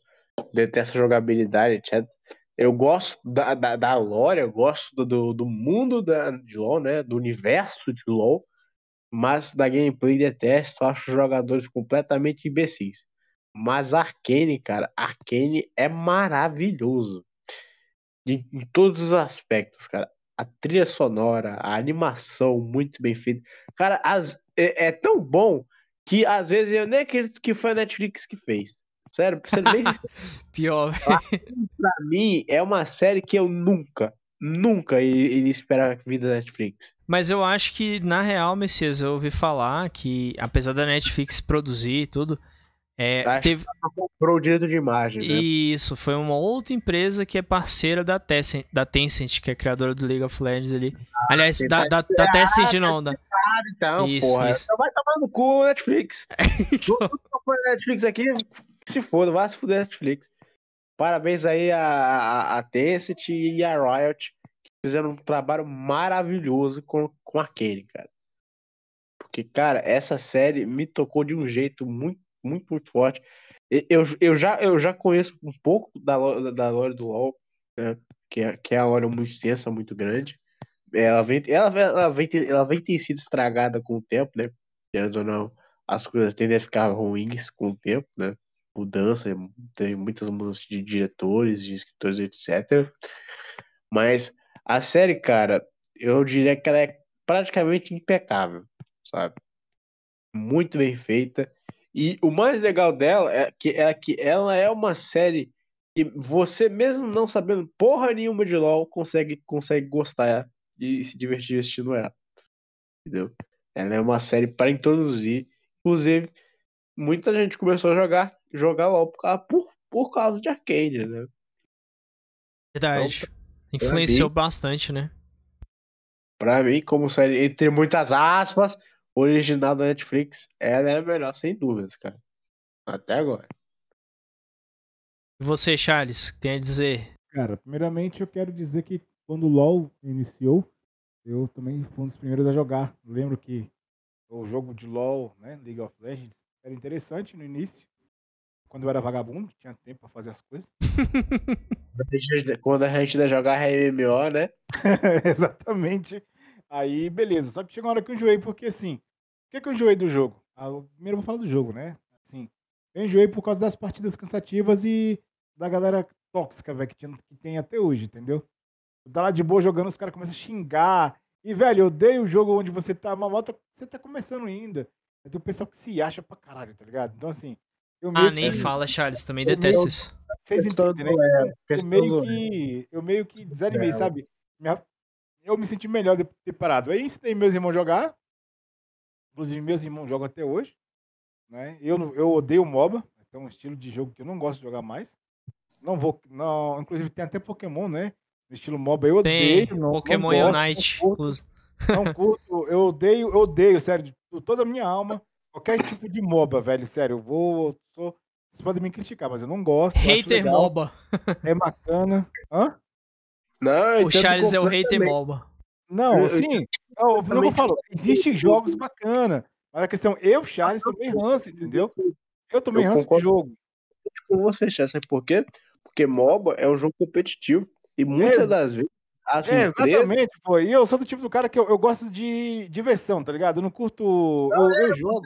detesto jogabilidade, etc. Eu gosto da, da, da lore, eu gosto do, do, do mundo da, de LoL, né? Do universo de LoL, mas da gameplay detesto, acho os jogadores completamente imbecis. Mas Arcane, cara, Arcane é maravilhoso. Em todos os aspectos, cara. A trilha sonora, a animação muito bem feita. Cara, as, é, é tão bom que às vezes eu nem acredito que foi a Netflix que fez. Sério, sendo bem sincero. Pior, velho. pra mim, é uma série que eu nunca, nunca iria esperar vir da Netflix. Mas eu acho que, na real, Messias, eu ouvi falar que, apesar da Netflix produzir e tudo, é, Acho teve... Comprou o direito de imagem, né? Isso, foi uma outra empresa que é parceira da Tencent, da Tencent que é criadora do League of Legends ali. Aliás, você da, tá da, da Tencent não, da... Ah, então, Isso, porra. isso. Então vai tomar no cu, Netflix. Então, que for Netflix aqui, se foda, vai se fuder Netflix. Parabéns aí a, a, a Tencent e a Riot, que fizeram um trabalho maravilhoso com, com Arcane, cara. Porque, cara, essa série me tocou de um jeito muito, muito, muito forte. Eu, eu, já, eu já conheço um pouco da, da lore do LoL, né? Que é, que é a lore muito extensa, muito grande. Ela vem, ela, ela, vem, ela vem ter sido estragada com o tempo, né? Querendo ou não, as coisas tendem a ficar ruins com o tempo, né? Mudança, tem muitas mudanças de diretores, de escritores, etc. Mas a série, cara, eu diria que ela é praticamente impecável, sabe? Muito bem feita. E o mais legal dela é que, é que ela é uma série que você, mesmo não sabendo porra nenhuma de LoL, consegue, consegue gostar e se divertir assistindo ela. Entendeu? Ela é uma série para introduzir. Inclusive, muita gente começou a jogar, jogar LoL por causa, por, por causa de Arcane, né? Verdade. Influenciou bastante, né? Pra mim, como série, entre muitas aspas, original da Netflix, ela é a melhor, sem dúvidas, cara. Até agora. E você, Charles, o que tem a dizer? Cara, primeiramente eu quero dizer que quando o LoL iniciou, eu também fui um dos primeiros a jogar. Lembro que o jogo de LoL, né, League of Legends, era interessante no início. Quando eu era vagabundo, tinha tempo pra fazer as coisas. Quando a gente ainda jogar MMO, né? Exatamente. Aí, beleza. Só que chegou uma hora que eu enjoei, porque assim, o que, que eu enjoei do jogo? Ah, eu- primeiro eu vou falar do jogo, né? Assim, eu enjoei por causa das partidas cansativas e da galera tóxica, velho, que, que tem até hoje, entendeu? Tá lá de boa jogando, os caras começam a xingar. E, velho, eu odeio o jogo onde você tá, mas tá- você tá começando ainda. Aí tem o pessoal que se acha pra caralho, tá ligado? Então, assim. Eu Ah, meio nem que- fala, Charles, também detesto isso. Vocês entendem, do né? elo, Eu meio do que, eu meio que desanimei, Elo. sabe? Minha- eu me senti melhor de ter parado. Aí ensinei meus irmãos a jogar. Inclusive, meus irmãos jogam até hoje. Né? Eu, eu odeio MOBA. É um estilo de jogo que eu não gosto de jogar mais. Não vou. Não, inclusive, tem até Pokémon, né? No estilo MOBA. Eu Tem odeio. Não, Pokémon não gosto, Unite. Não curto, não curto, eu odeio, eu odeio, sério, de to- toda a minha alma. Qualquer tipo de MOBA, velho, sério. Eu vou. eu sou- vocês podem me criticar, mas eu não gosto. Hater MOBA. É bacana. Hã? Não, eu O Charles é o hater completamente. MOBA. Não, Eu- eu assim, eu, não eu completamente falo, existem jogos bacana, mas a questão, eu, Charles, tomei ranço, entendeu? Eu tomei Eu ranço de concordo. jogo. com você, Chá, sabe por quê? Porque MOBA é um jogo competitivo. E muitas Exa- das vezes as É, empresas. exatamente, pô. E eu sou do tipo do cara que eu, eu gosto de diversão, tá ligado? Eu não curto. Eu, eu jogo.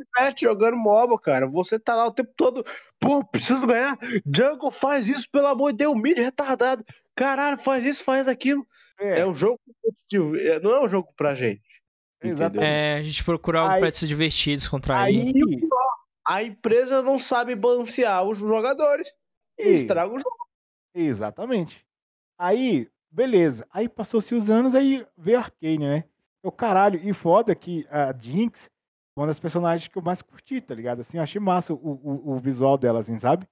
Você não se diverte jogando MOBA, cara. Você tá lá o tempo todo. Pô, preciso ganhar. Jungle faz isso, pelo amor de Deus, mid retardado. Caralho, faz isso, faz aquilo. É, É, um jogo competitivo. é- Não é um jogo pra gente. exatamente. É, a gente procura algo Aí- pra se divertir, descontrair. Aí, A empresa não sabe balancear os jogadores. E Ei. estraga o jogo. exatamente. Aí, beleza. Aí passou-se os anos, aí veio Arcane, né? Eu, caralho, e foda que a Jinx uma das personagens que eu mais curti, tá ligado? Assim, eu achei massa o, o, o visual dela, assim, sabe?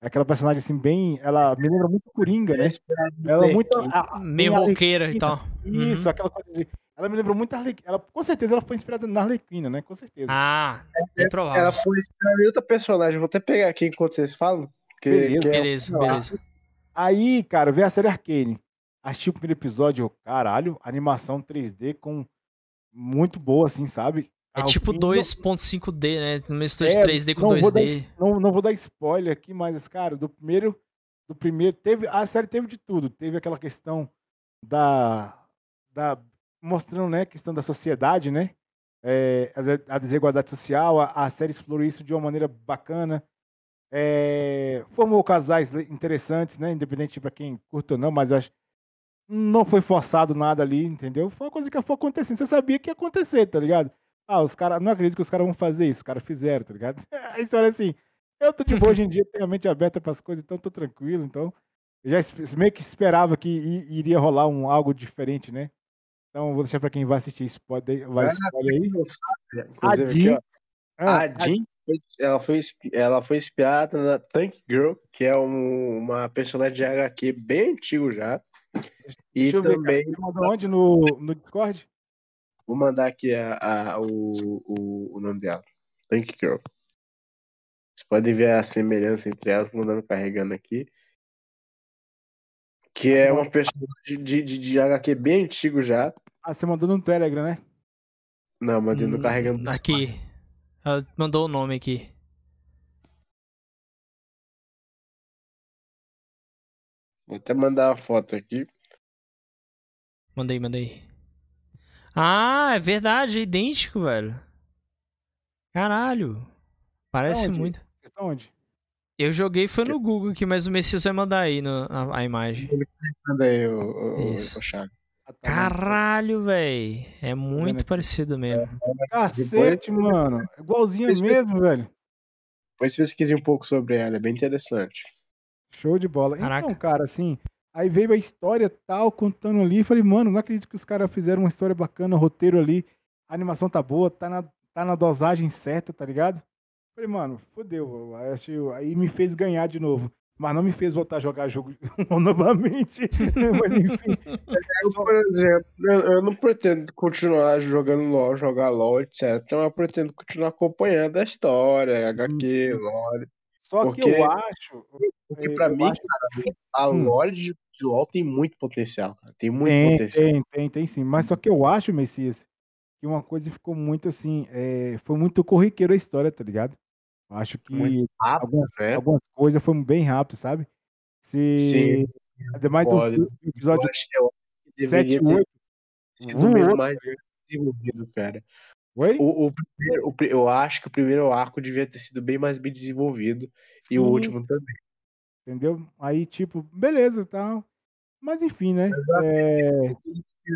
É aquela personagem, assim, bem. Ela me lembra muito Coringa, né? Ela é muito. a- Meio roqueira e tal. Uhum. Isso, aquela coisa de. Ela me lembrou muito a Arlequina. Ela, com certeza ela foi inspirada na Arlequina, né? Com certeza. Ah, é provável. Ela foi inspirada em outra personagem. Vou até pegar aqui enquanto vocês falam. Que, Beleza. que é- Beleza, beleza. Aí, cara, veio a série Arcane. Assisti o primeiro episódio, caralho, animação 3D com muito boa, assim, sabe? É tipo fim, 2.5D, né? No mistura de É, 3D com não vou, dar, 2D. não, não vou dar spoiler aqui, mas, cara, do primeiro. Do primeiro. Teve, a série teve de tudo. Teve aquela questão da. da mostrando, né, a questão da sociedade, né? É, a, a desigualdade social. A, a série explorou isso de uma maneira bacana. É, formou casais interessantes, né? Independente para quem curta ou não, mas acho. Não foi forçado nada ali, entendeu? Foi uma coisa que foi acontecendo. Você sabia que ia acontecer, tá ligado? Ah, os caras. Não acredito que os caras vão fazer isso. Os caras fizeram, tá ligado? Aí você olha assim. Eu tô de boa hoje em dia, tenho a mente aberta para as coisas, então tô tranquilo. Então, eu já meio que esperava que iria rolar um algo diferente, né? Então, vou deixar para quem vai assistir spoiler, vai Ah, spoiler aí. Sabe, A Jean. aqui, Ah, a Jean, foi- ela foi, ela foi inspirada na Tank Girl, que é um- uma personagem de HQ bem antigo já. E deixa eu ver, cara. também, Você mandou onde? No, no Discord? Vou mandar aqui a, a- o, o, o nome dela. Tank Girl. Vocês podem ver a semelhança entre elas, vou mandando carregando aqui. Que é uma personagem de, de, de HQ bem antigo já. Ah, você mandou no Telegram, né? Não, mandando Hum, carregando. Aqui. Ela mandou o nome aqui. Vou até mandar uma foto aqui. Mandei, mandei. Ah, é verdade, é idêntico, velho. Caralho. Parece Aonde? muito. Vocês estão onde? Eu joguei foi no Google aqui, mas o Messias vai mandar aí no, a, a imagem. Manda aí, o, o, Isso. o Chaves. Ah, tá, Caralho, velho. É muito aqui. parecido mesmo. Cacete, mano. Igualzinho Depois- mesmo, velho. Depois pesquise um pouco sobre ela, é bem interessante. Show de bola. Caraca. Então, cara, assim, aí veio a história tal, contando ali. Falei, mano, não acredito que os caras fizeram uma história bacana, roteiro ali. A animação tá boa, tá na, tá na dosagem certa, tá ligado? Falei, mano, fodeu. Aí, me fez ganhar de novo. Mas não me fez voltar a jogar jogo novamente. Mas enfim. Eu, por exemplo, eu, não pretendo continuar jogando LOL, jogar LOL, etc. Então eu pretendo continuar acompanhando a história, HQ, sim. LOL. Só Porque- que eu acho. Porque é, pra mim, acho cara, a Hum. LOL de, LOL tem muito potencial, cara. Tem muito Tem, potencial. tem, tem, tem sim. Mas só que eu acho, Messias, que uma coisa ficou muito assim. é, foi muito corriqueiro a história, tá ligado? Acho que rápido, algumas, né? algumas coisas foram bem rápido, sabe? Se, Sim, Ademais do, pode. do episódio eu acho que eu 7 deveria e ter 8. sido mais desenvolvido, cara. Oi? O, o primeiro, o eu acho que o primeiro arco devia ter sido bem mais bem desenvolvido e o Sim, último também. Entendeu? Aí, tipo, beleza tal. Mas enfim, né? É,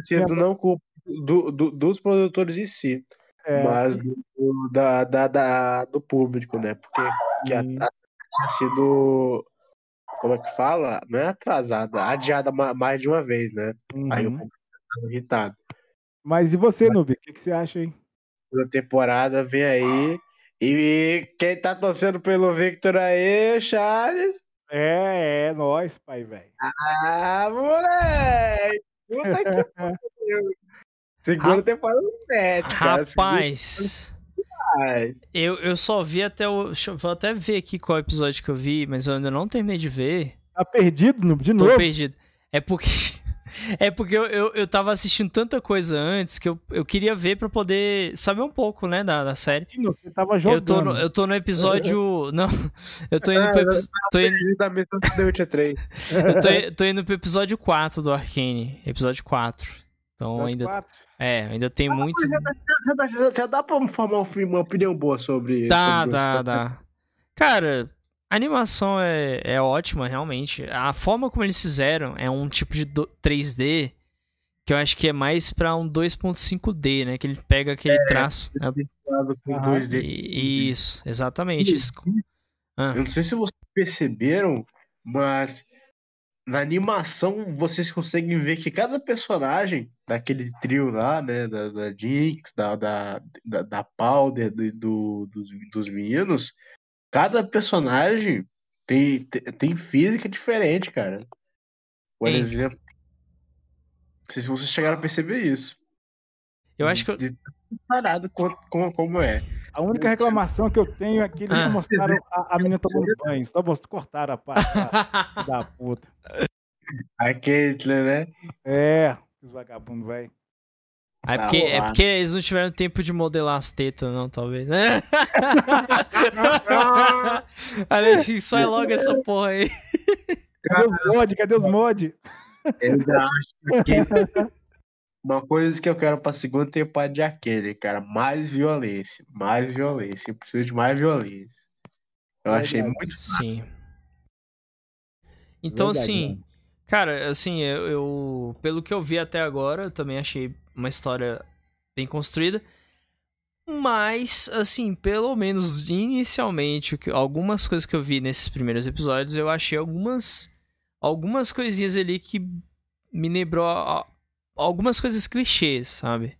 Sendo não culpa do, do- dos produtores em si, é, mas do, do- da, da, da- do público, né? Porque que a, Sim. tinha sido, como é que fala? Não é atrasada, adiada ma- mais de uma vez, né? Aí o uhum. público tava irritado. Mas e você, Nubi? O que, que você acha aí? A temporada vem aí. E quem tá torcendo pelo Victor aí, Charles? É, é, nós, pai, velho. Ah, moleque! Puta que pariu. Segunda Ra- temporada do Pet, cara. Rapaz, eu, eu só vi até o. Eu vou até ver aqui qual episódio que eu vi, mas eu ainda não terminei de ver. Tá perdido? De Tô novo? perdido. É porque. É porque eu, eu, eu tava assistindo tanta coisa antes que eu, eu queria ver pra poder saber um pouco, né, da, da série. Você tava jogando. Eu tô, no, eu tô no episódio. Não, eu tô indo Ah, pro, eu epi- tô indo, Ele missão do The Witcher 3. eu tô, tô indo pro episódio 4 do Arcane. Episódio 4. Então Episódio ainda. quatro. É, ainda tem muito. Já, dá- já, já dá pra formar um uma opinião boa sobre. Dá, sobre dá, dá. Cara, a animação é, é ótima, realmente. A forma como eles fizeram é um tipo de do- 3D que eu acho que é mais pra um 2.5D, né? Que ele pega aquele traço. né? Misturado com Aham. 2D. E- Isso, exatamente. Isso. Ah, Eu não sei se vocês perceberam, mas na animação vocês conseguem ver que cada personagem daquele trio lá, né, da, da Jinx, da, da, da, da Powder, do, do- dos, dos meninos, cada personagem tem, tem, física diferente, cara. Por exemplo, não sei se vocês chegaram a perceber isso. eu acho que eu, De tão separado como, é. A única reclamação que eu tenho é que eles Ah. mostraram a, a menina tomando banho. Só cortaram a parte da- da puta. A Caitlyn, né? É, os vagabundos, velho. É porque, é porque eles não tiveram tempo de modelar as tetas, não, talvez. Alex, só é logo essa porra aí. Cadê os mod? Cadê os mod? Uma coisa que eu quero pra segunda temporada de aquele, cara, mais violência. Mais violência. Eu preciso de mais violência. Eu achei muito. Sim. Então, Verdade, assim, né? Cara, assim, eu, eu, Pelo que eu vi até agora, eu também achei uma história bem construída. Mas, assim, pelo menos inicialmente, algumas coisas que eu vi nesses primeiros episódios, eu achei algumas. Algumas coisinhas ali que me lembrou algumas coisas clichês, sabe?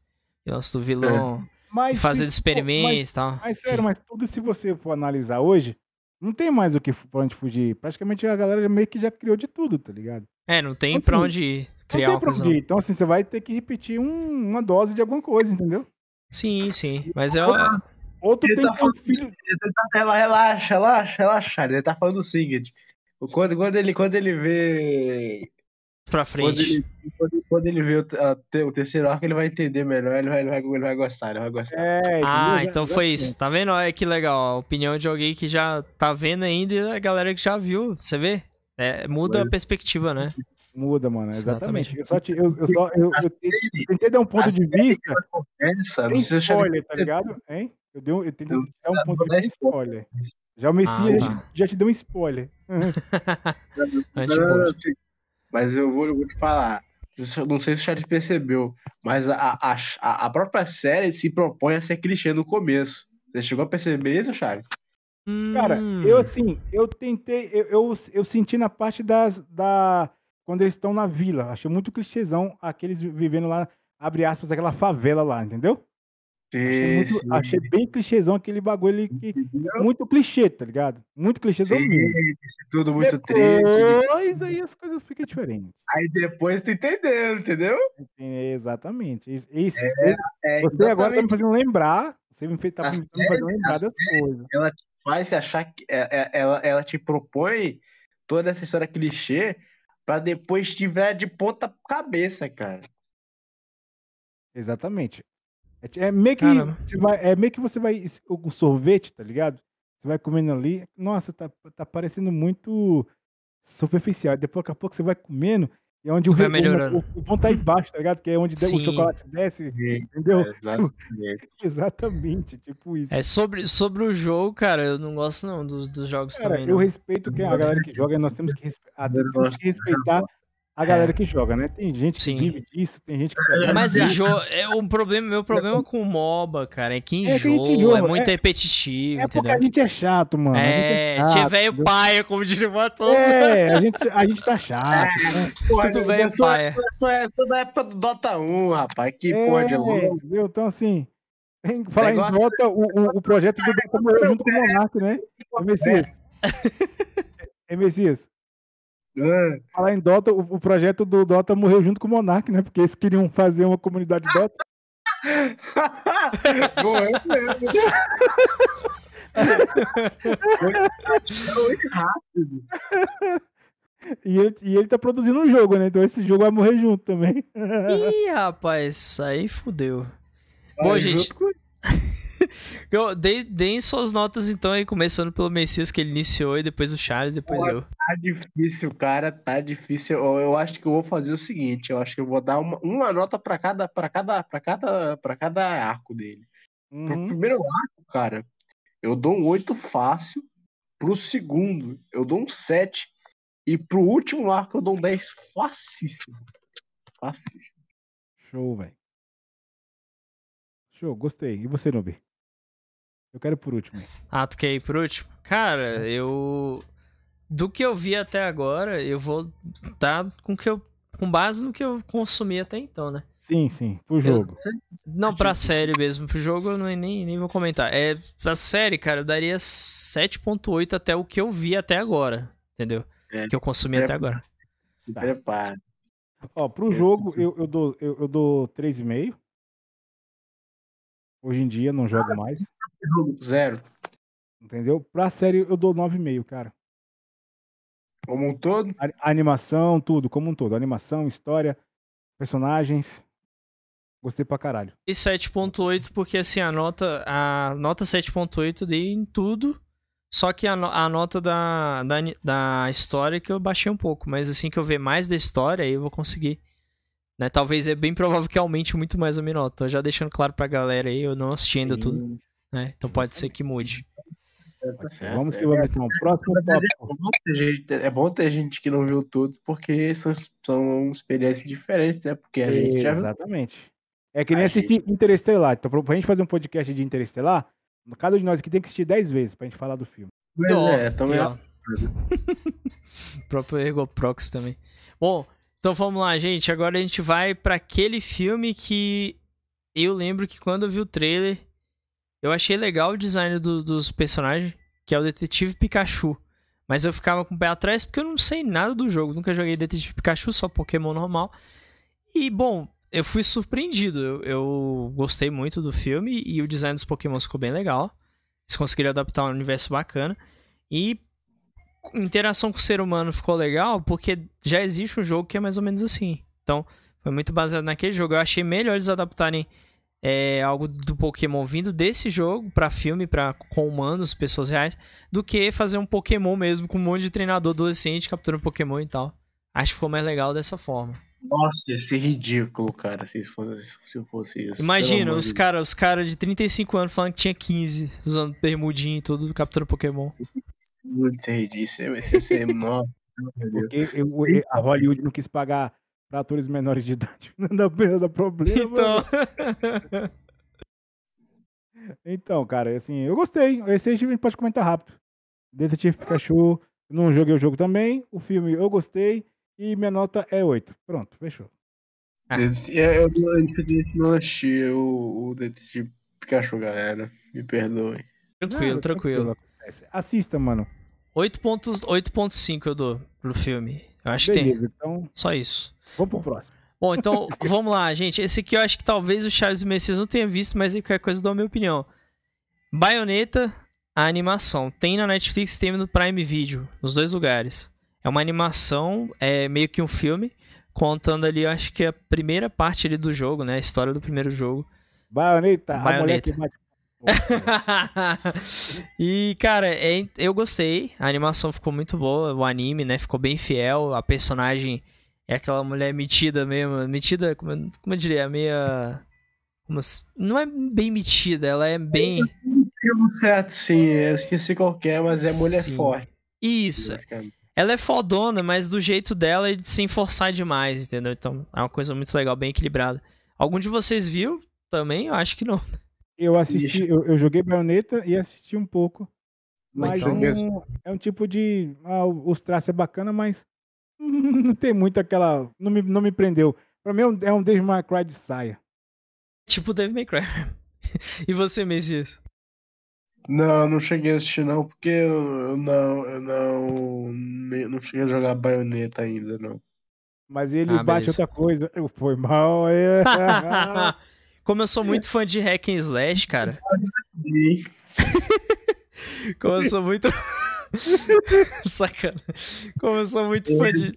Nossa, do vilão é. fazendo experimentos e tal. Mas sério, mas tudo se você for analisar hoje, não tem mais o que pra onde fugir. Praticamente a galera meio que já criou de tudo, tá ligado? É, não tem então, pra assim, onde ir. Criar não tem pra onde ir. Então, assim, você vai ter que repetir um, uma dose de alguma coisa, entendeu? Sim, sim. Mas é Outro ele tem tá falando, filho... Tá, relaxa, relaxa, relaxa. Ele tá falando o seguinte. Quando, quando, ele, quando ele vê pra frente. Quando ele, quando, ele vê o, a, o, terceiro arco, ele vai entender melhor, ele vai, ele vai, ele vai gostar, ele vai gostar. É, ah, então foi isso. Tá vendo? Olha que legal. A opinião de alguém que já tá vendo ainda e a galera que já viu. Você vê? É, muda pois. a perspectiva, né? Muda, mano, exatamente. exatamente. Eu só, te, eu, eu, só eu, eu, tentei dar um ponto de vista. Essa, não sei spoiler, tá ligado? Hein? Eu, dei um, eu tentei dar um ponto de vista spoiler. Já o Messias ah, tá. já te deu um spoiler. Antes mas eu vou, eu vou te falar. Não sei se o chat percebeu, mas a, a, a própria série se propõe a ser clichê no começo. Você chegou a perceber isso, Charles? Cara, eu hum. assim, eu tentei, eu, eu, eu, senti na parte das, da. Quando eles estão na vila. Achei muito clichêzão aqueles vivendo lá, abre aspas, aquela favela lá, entendeu? Achei, muito, sim. achei bem clichêzão aquele bagulho ali que. Muito clichê, tá ligado? Muito clichêzão sim, mesmo. Tudo muito triste. Depois aí as coisas ficam diferentes. Aí depois tu entendeu, entendeu? exatamente. Isso, é, é, você agora tá me fazendo lembrar. Você me fez, tá me fazendo lembrar das coisas. Ela te faz achar que. É, é, ela, ela te propõe toda essa história clichê pra depois te ver de ponta cabeça, cara. Exatamente. É, é meio que você vai, é meio que você vai o sorvete, tá ligado? Você vai comendo ali, nossa, tá, tá parecendo muito superficial. Depois, daqui a pouco você vai comendo e é onde o, o, o, o pão tá embaixo, tá ligado? Que é onde o chocolate desce, entendeu? É, exatamente. exatamente, tipo isso. É sobre, sobre o jogo, cara, eu não gosto não dos, dos jogos cara, também. Eu não. respeito quem, a galera que joga, nós temos que, ah, temos que respeitar a galera é. que joga, né? Tem gente Sim. que vive disso, tem gente que. Mas enjoa. É, o problema, meu problema com o MOBA, cara, é que enjoa, é, enjoa. é muito é, repetitivo. É porque a gente é chato, mano. É, é tinha velho paia, como diria o Matos. É, a gente, a gente tá chato. É, né? Tudo velho paia. Só é, só da época do Dota 1, rapaz. Que é, porra de louco. Entendeu? Então, assim. Em, falar em Dota, o, o, o projeto do Dota morreu junto com o Monark, né? É Messias. É Messias. É. Falar em Dota, o, projeto do Dota morreu junto com o Monark, né? Porque eles queriam fazer uma comunidade Dota. Morreu mesmo. Foi rápido. E ele, e ele tá produzindo um jogo, né? Então esse jogo vai morrer junto também. Ih, rapaz, aí fudeu. Bom, gente. Deem suas notas então aí, começando pelo Messias que ele iniciou e depois o Charles, depois Pô, eu. Tá difícil, cara, tá difícil. Eu, eu, acho que eu vou fazer o seguinte, eu acho que eu vou dar uma, uma nota para cada para cada para cada para cada arco dele. Uhum. Pro primeiro arco, cara, eu dou um 8 fácil. Pro segundo, eu dou um 7. E pro último arco, eu dou um 10 facíssimo. Facíssimo. Show, velho. Show, gostei. E você, Nobi? Eu quero por último. Ah, tu quer ir por último? Cara, eu. Do que eu vi até agora, eu vou dar com que eu. Com base no que eu consumi até então, né? Sim, sim. Pro jogo. Eu... Não, pra série mesmo. Pro jogo eu não, nem, nem vou comentar. É, pra série, cara, eu daria 7.8 até o que eu vi até agora. Entendeu? É, que eu consumi até agora. Se prepara. Ó, pro jogo eu, eu dou, eu, eu dou 3,5. Hoje em dia não jogo mais. Zero. Entendeu? Pra série eu dou 9,5, cara. Como um todo? A, animação, tudo, como um todo. animação, história, personagens. Gostei pra caralho. E 7.8 porque assim, a nota a nota 7.8 dei em tudo, só que a, a nota da, da, da história que eu baixei um pouco, mas assim que eu ver mais da história, aí eu vou conseguir. Né? Talvez é bem provável que aumente muito mais a minha nota. Tô já deixando claro pra galera aí, eu não assisti ainda tudo, Sim. né? Então pode ser que mude. Tá certo. Vamos que É, vamos então. Próximo é tópico. bom ter gente- é bom ter gente que não viu tudo, porque são, são experiências diferentes, né? Porque a gente já viu. Exatamente. É que nem A assistir Interestelar. Então, pra gente fazer um podcast de Interestelar, cada um de nós aqui tem que assistir 10 vezes pra gente falar do filme. Pois é, também o próprio Ergoprox também. Bom, então vamos lá, gente. Agora a gente vai pra aquele filme que eu lembro que quando eu vi o trailer, eu achei legal o design do- dos personagens, que é o Detetive Pikachu. Mas eu ficava com o pé atrás porque eu não sei nada do jogo. Nunca joguei Detetive Pikachu, só Pokémon normal. E, bom, eu fui surpreendido. Eu, eu gostei muito do filme e o design dos Pokémon ficou bem legal. Eles conseguiram adaptar um universo bacana. E interação com o ser humano ficou legal porque já existe um jogo que é mais ou menos assim. Então, foi muito baseado naquele jogo. Eu achei melhor eles adaptarem é, algo do Pokémon vindo desse jogo pra filme, pra, com humanos, pessoas reais, do que fazer um Pokémon mesmo com um monte de treinador adolescente capturando Pokémon e tal. Acho que ficou mais legal dessa forma. Nossa, ia ser ridículo, cara, se fosse, se fosse isso. Imagina, os caras os cara de 35 anos falando que tinha 15, usando bermudinha e tudo, capturando Pokémon. Ia ser, nossa, meu Deus. Porque eu- eu- a Hollywood não quis pagar pra atores menores de idade. Não dá, não dá problema. Então. Então, cara, assim, eu gostei. Esse aí a gente pode comentar rápido. Detetive Pikachu, não joguei o jogo também. O filme eu gostei. E minha nota é 8. Pronto, fechou. Eu, eu, não- assisti o, o Detetive Pikachu, galera. Me perdoe. tranquilo, tranquilo. Acontece. Assista, mano. 8.5 8.5 eu dou pro filme. Eu acho que tem. Beleza, então Só isso. vamos pro próximo. Bom, então vamos lá, gente. Esse aqui eu acho que talvez o Charles Messias não tenha visto, mas aí qualquer coisa eu dou a minha opinião. Baioneta, a animação. Tem na Netflix, tem no Prime Video, nos dois lugares. É uma animação, é meio que um filme, contando ali, eu acho que a primeira parte ali do jogo, né? A história do primeiro jogo. Baioneta, a mulher Baioneta. que bate. E, cara, é- eu gostei. A animação ficou muito boa. O anime, né? Ficou bem fiel. A personagem é aquela mulher metida mesmo. Metida, como, eu- como eu diria? Meia. como se- não é bem metida, ela é bem. Filme certo, sim. Eu esqueci qual que é, mas é mulher Sim. forte. Isso. Ela é fodona, mas do jeito dela é de sem forçar demais, entendeu? Então é uma coisa muito legal, bem equilibrada. Algum de vocês viu também? Eu acho que não. Eu assisti, eu, eu joguei Baioneta e assisti um pouco. Mas um, é um tipo de. Ah, os traços é bacana, mas não tem muito aquela. Não me, não me prendeu. Pra mim é um, é um Devil May Cry de saia. Tipo Devil May Cry. e você, Messias? Não, não cheguei a assistir não, porque eu, eu não, eu não, não cheguei a jogar baioneta ainda, não. Mas ele Ah, bate beleza. outra coisa. Eu foi mal, é. Como eu sou muito fã de hack and slash, cara. Como eu sou muito. Sacana. Como eu sou muito fã de.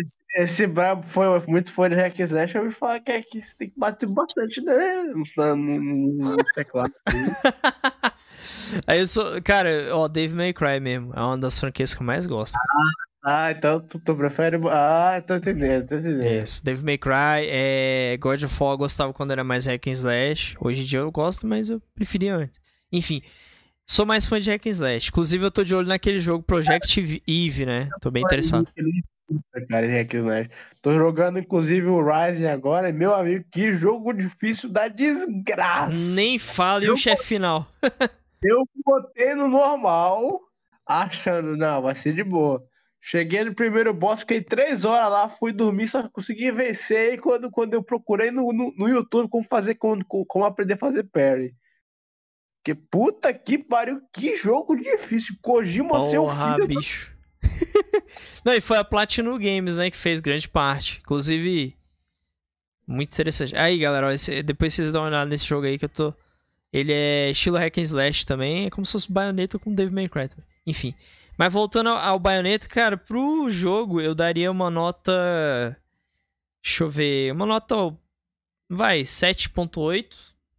esse, esse bar foi muito fã de hack and slash, eu ouvi falar que aqui você tem que bater bastante, né, nos, no- nos teclados. Aí eu sou. Cara, ó, Dave May Cry mesmo. É uma das franquias que eu mais gosto. Ah, então tu, tu prefere... Ah, tô entendendo, tô entendendo. Yes. Dave May Cry, é... God of War eu gostava quando era mais hack and slash. Hoje em dia eu gosto, mas eu preferia antes. Enfim, sou mais fã de hack and slash. Inclusive eu tô de olho naquele jogo Project Eve, né? Tô bem interessado. Cara, hack and slash. Tô jogando, inclusive, o Rising agora, meu amigo, que jogo difícil da desgraça. Nem fala e o chefe final. Eu botei no normal, achando, não, vai ser de boa. Cheguei no primeiro boss, fiquei três horas lá, fui dormir, só consegui vencer. E quando, quando eu procurei no, no, no YouTube como fazer, como, como aprender a fazer parry. Que puta que pariu, que jogo difícil. Kojima, seu Porra, filho. bicho. Não, e foi a Platinum Games, né, que fez grande parte. Inclusive, muito interessante. Aí, galera, ó, esse- depois vocês dão uma olhada nesse jogo aí que eu tô... Ele é estilo hack and slash também, é como se fosse Bayonetta com Devil May Cry também. Enfim. Mas voltando ao, ao Bayonetta, cara, pro jogo eu daria uma nota... Deixa eu ver, uma nota vai, 7.8,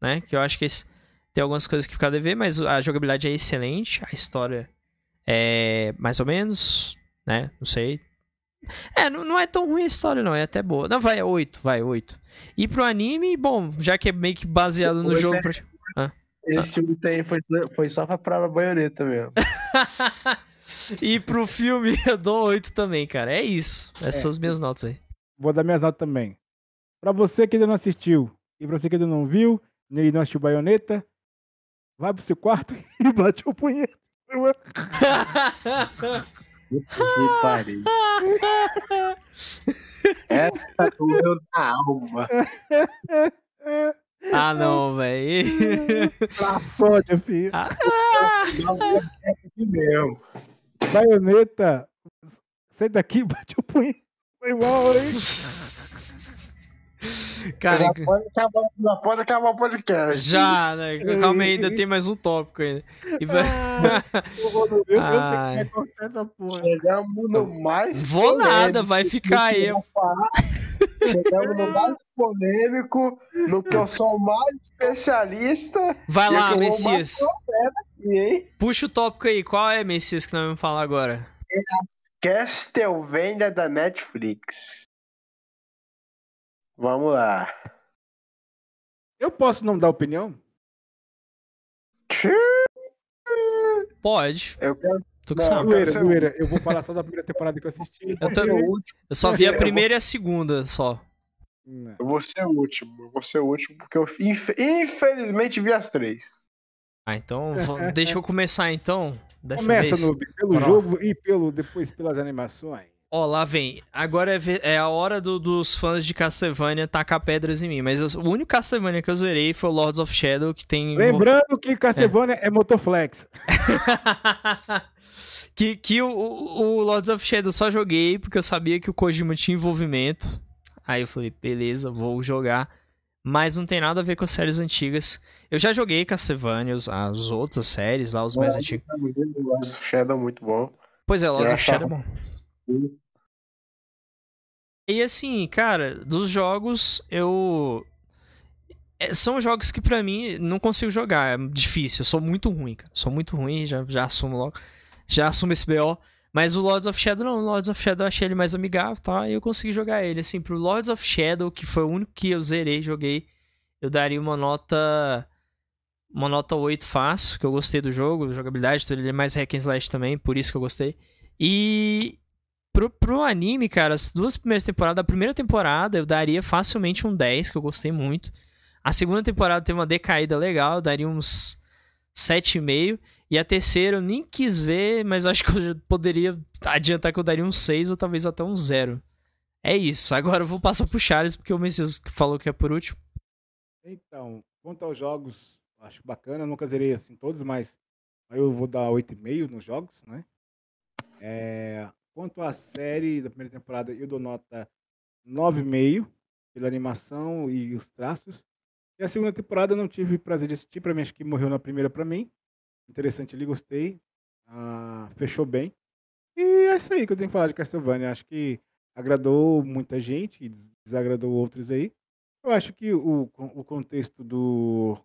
né? Que eu acho que esse, tem algumas coisas que ficar a dever, mas a jogabilidade é excelente, a história é mais ou menos, né? Não sei. É, não, não é tão ruim a história, não, é até boa. Não, vai, é 8, vai, 8. E pro anime, bom, já que é meio que baseado no Oito jogo. é- pra- Esse último aí foi, foi só pra, pra baioneta mesmo. e pro filme eu dou 8 também, cara. É isso. Essas são as minhas notas aí. Vou dar minhas notas também. Pra você que ainda não assistiu e pra você que ainda não viu, nem não assistiu Baioneta, vai pro seu quarto e bate o punheta. Que pariu. Essa tá doendo na alma. Ah, não, velho. Pra sódia, filho. Ah. Mesmo. Baioneta, sai daqui bate o punheta. Foi mal, hein? Cara, já, pode acabar, já pode acabar o podcast. já, né? Calma aí, ainda tem mais um tópico ainda. E vai- Eu meu, eu sei que Ai. vai essa porra. Chegamos no mais. Vou nada, vai ficar aí. Chegamos no mais polêmico, no que eu sou mais especialista. Vai E lá, Messias. Aí, Puxa o tópico aí. Qual é, Messias, que nós vamos falar agora? Castlevania da Netflix. Vamos lá. Eu posso não dar opinião? Pode. Eu quero Tô com Não, saco. eu quero Zoeira, ser zoeira. Eu vou falar só da primeira temporada que eu assisti. Eu o último. Eu só vi a Eu vou- primeira e a segunda só. Eu vou ser o último. Eu vou ser o último porque eu infe- infelizmente vi as três. Ah, então deixa eu começar então. Dessa Começa vez. no, pelo lá. jogo e pelo, depois pelas animações. Ó, lá vem. Agora é, é a hora do- dos fãs de Castlevania tacar pedras em mim. Mas eu- o único Castlevania que eu zerei foi o Lords of Shadow, que tem. Lembrando que Castlevania é, Motoflex. que que o, o, o Lords of Shadow eu só joguei porque eu sabia que o Kojima tinha envolvimento. Aí eu falei, beleza, vou jogar. Mas não tem nada a ver com as séries antigas. Eu já joguei Castlevania, os- as outras séries lá, os mais antigos. O Shadow é muito bom. Pois é, Lords of Shadow é bom. E assim, cara, dos jogos, eu. é, São jogos que pra mim não consigo jogar. É difícil. Eu sou muito ruim, cara. Sou muito ruim, já, já assumo logo. Já assumo esse BO. Mas o Lords of Shadow não. O Lords of Shadow eu achei ele mais amigável, tá? E eu consegui jogar ele. Assim, pro Lords of Shadow, que foi o único que eu zerei, joguei, eu daria uma nota. Uma nota 8 fácil, que eu gostei do jogo, jogabilidade, ele é mais hack and slash também, por isso que eu gostei. E pro, pro anime, cara, as duas primeiras temporadas, a primeira temporada eu daria facilmente um 10, que eu gostei muito. A segunda temporada teve uma decaída legal, eu daria uns 7,5. E a terceira eu nem quis ver, mas acho que eu poderia adiantar que eu daria um 6 ou talvez até um 0. É isso. Agora eu vou passar pro Charles, porque o Messias falou que é por último. Então, quanto aos jogos, acho bacana. Nunca zerei assim todos, mas eu vou dar 8,5 nos jogos, né? É, quanto à série da primeira temporada, eu dou nota 9,5 pela animação e os traços. E a segunda temporada não tive prazer de assistir, pra mim acho que morreu na primeira pra mim. Interessante ali, gostei. Ah, fechou bem. E é isso aí que eu tenho que falar de Castlevania. Acho que agradou muita gente e des- desagradou outros aí. Eu acho que o, o contexto do,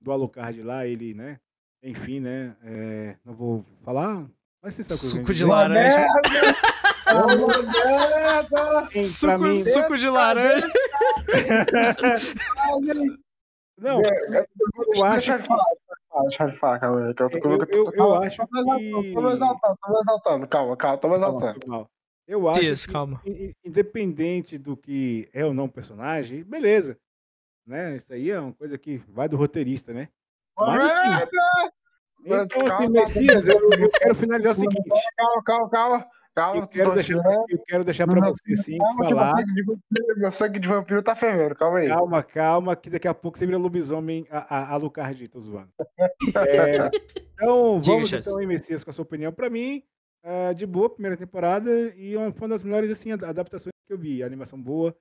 do Alucard lá, ele, né? Enfim, né? é, não vou falar. Mas você sabe o que eu Suco de dizer. laranja. Sim, Suco, mim- suco de laranja. Não, Deixa, acho deixa eu falar, deixa eu falar, calma aí. Que eu, tô, Eu- eu, eu- eu acho tô me exaltando, que- tô me exaltando, tô me exaltando, calma, calma, tô me exaltando. Eu acho Dias, que, calma. independente do que é ou não personagem, beleza. Né? Isso aí é uma coisa que vai do roteirista, né? Mas, assim, Merda! Então, assim, Calma, Messias, eu, eu quero finalizar o seguinte. Calma, calma, calma, calma, Eu quero deixar, eu quero deixar pra Não, você, assim, Calma, falar. sangue, de vampiro, meu sangue de vampiro tá fervendo, calma aí. Calma, calma, que daqui a pouco você vira lobisomem a, a, Alucard, tô zoando. É, então, Diga, vamos Chess. então, aí, Messias, com a sua opinião. Pra mim, é, de boa, primeira temporada, e uma, foi uma das melhores assim, ad- adaptações que eu vi. A animação boa,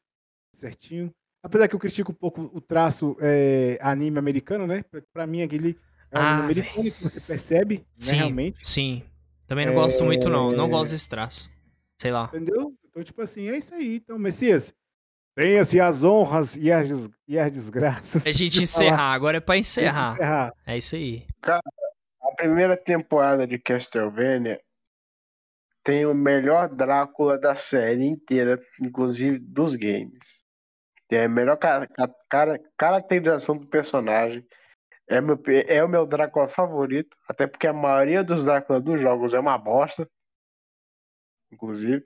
certinho. Apesar que eu critico um pouco o traço é, anime americano, né? Pra mim, aquele é um Ah, que você percebe, né, Sim. realmente. Sim. Também não gosto muito, não. Não É. gosto desse traço. Sei lá. Entendeu? Então, tipo assim, é isso aí. Então, Messias, Tenha-se as honras e as, des- e as desgraças. A gente de encerrar, agora é pra falar- encerrar. encerrar. É isso aí. A primeira temporada de Castlevania tem o melhor Drácula da série inteira, inclusive dos games. Tem a melhor ca- ca- cara- caracterização do personagem. É, meu, é o meu Drácula favorito, até porque a maioria dos Drácula dos jogos é uma bosta. Inclusive.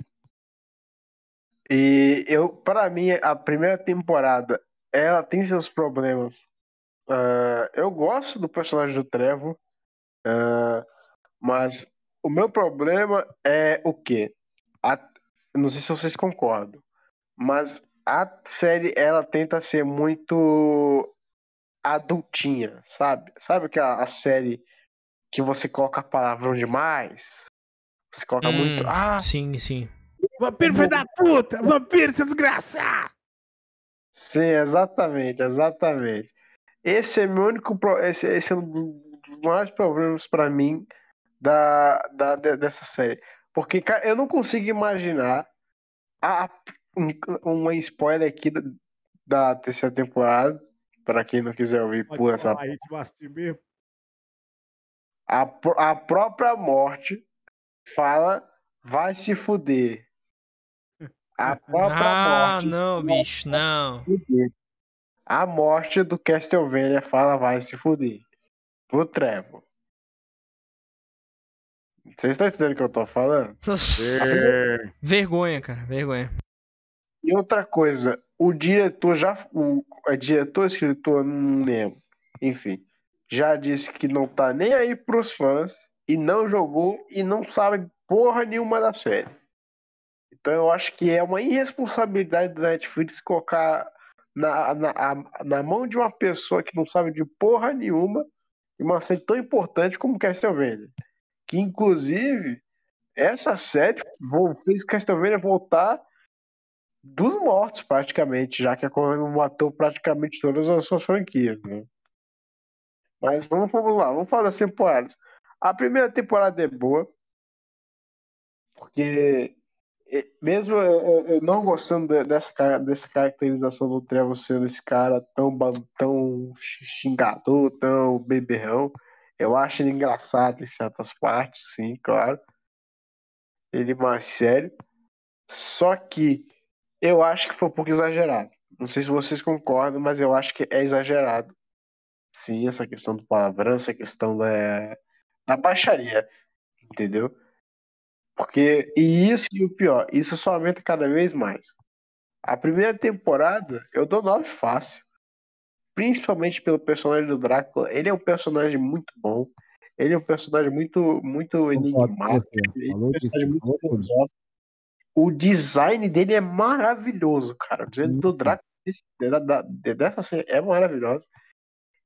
E eu, para mim, a primeira temporada, ela tem seus problemas. Ah, eu gosto do personagem do Trevor. Ah, mas o meu problema é o quê? A- não sei se vocês concordam, mas a série ela tenta ser muito adultinha, sabe? Sabe aquela a série que você coloca palavrão demais? Você coloca Hum, muito. Ah, Sim, sim. Vampiro filho da puta! Vampiro, seu desgraçado! sim, exatamente, exatamente. Esse é meu único. pro- Esse, esse é um dos maiores problemas pra mim da, da, de- dessa série. Porque, cara, eu não consigo imaginar a, um, uma spoiler aqui da, da terceira temporada. Pra quem não quiser ouvir, Pode pula essa. aí, tipo assim mesmo. A, a própria morte fala, vai se fuder. A própria Ah, morte. não, bicho, não. A morte do Castlevania fala, vai se fuder. Pro Trevor. Vocês estão entendendo o que eu tô falando? É. Vergonha, cara, vergonha. E outra coisa, o diretor já. O é diretor, escritor, não lembro. Enfim, já disse que não tá nem aí pros fãs e não jogou e não sabe porra nenhuma da série. Então eu acho que é uma irresponsabilidade da Netflix colocar na, na, na mão de uma pessoa que não sabe de porra nenhuma uma série tão importante como Castlevania. Que inclusive essa série fez Castlevania voltar dos mortos, praticamente, já que a Konami matou praticamente todas as suas franquias, né? Mas vamos, vamos lá, vamos falar das temporadas. A primeira temporada é boa, porque eh, mesmo eu, não gostando de- dessa, dessa caracterização do Trevor sendo esse cara tão, tão xingador, tão beberrão, eu acho ele engraçado em certas partes, sim, claro. Ele mais sério. Só que eu acho que foi um pouco exagerado. Não sei se vocês concordam, mas eu acho que é exagerado. Sim, essa questão do palavrão, essa questão da, da baixaria, entendeu? Porque, e isso e o pior, isso só aumenta cada vez mais. A primeira temporada eu dou 9 fácil. Principalmente pelo personagem do Drácula. Ele é um personagem muito bom. Ele é um personagem muito, muito enigmático. Ele é um personagem muito filosófico. O design dele é maravilhoso, cara. O design do da- dessa série é maravilhoso.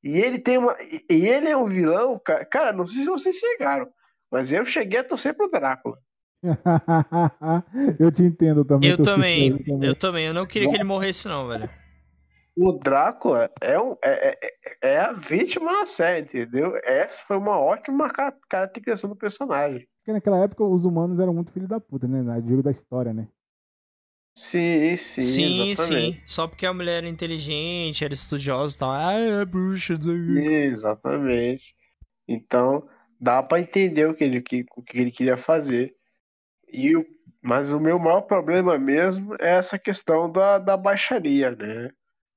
E ele tem uma. E ele é um vilão, cara. Cara, não sei se vocês chegaram, mas eu cheguei a torcer pro Drácula. eu te entendo também. Eu também, também. eu também. Eu não queria que ele morresse, não, velho. O Drácula é, um, é, é, é a vítima da série, entendeu? Essa foi uma ótima ca- caracterização do personagem. Porque naquela época os humanos eram muito filho da puta, né? Na digo da história, né? Sim, sim. Sim, exatamente. sim. Só porque a mulher era inteligente, era estudiosa e tal. Ah, é bruxa. Exatamente. Então, dá pra entender o que ele, que, o que ele queria fazer. E o, mas o meu maior problema mesmo é essa questão da, da baixaria, né?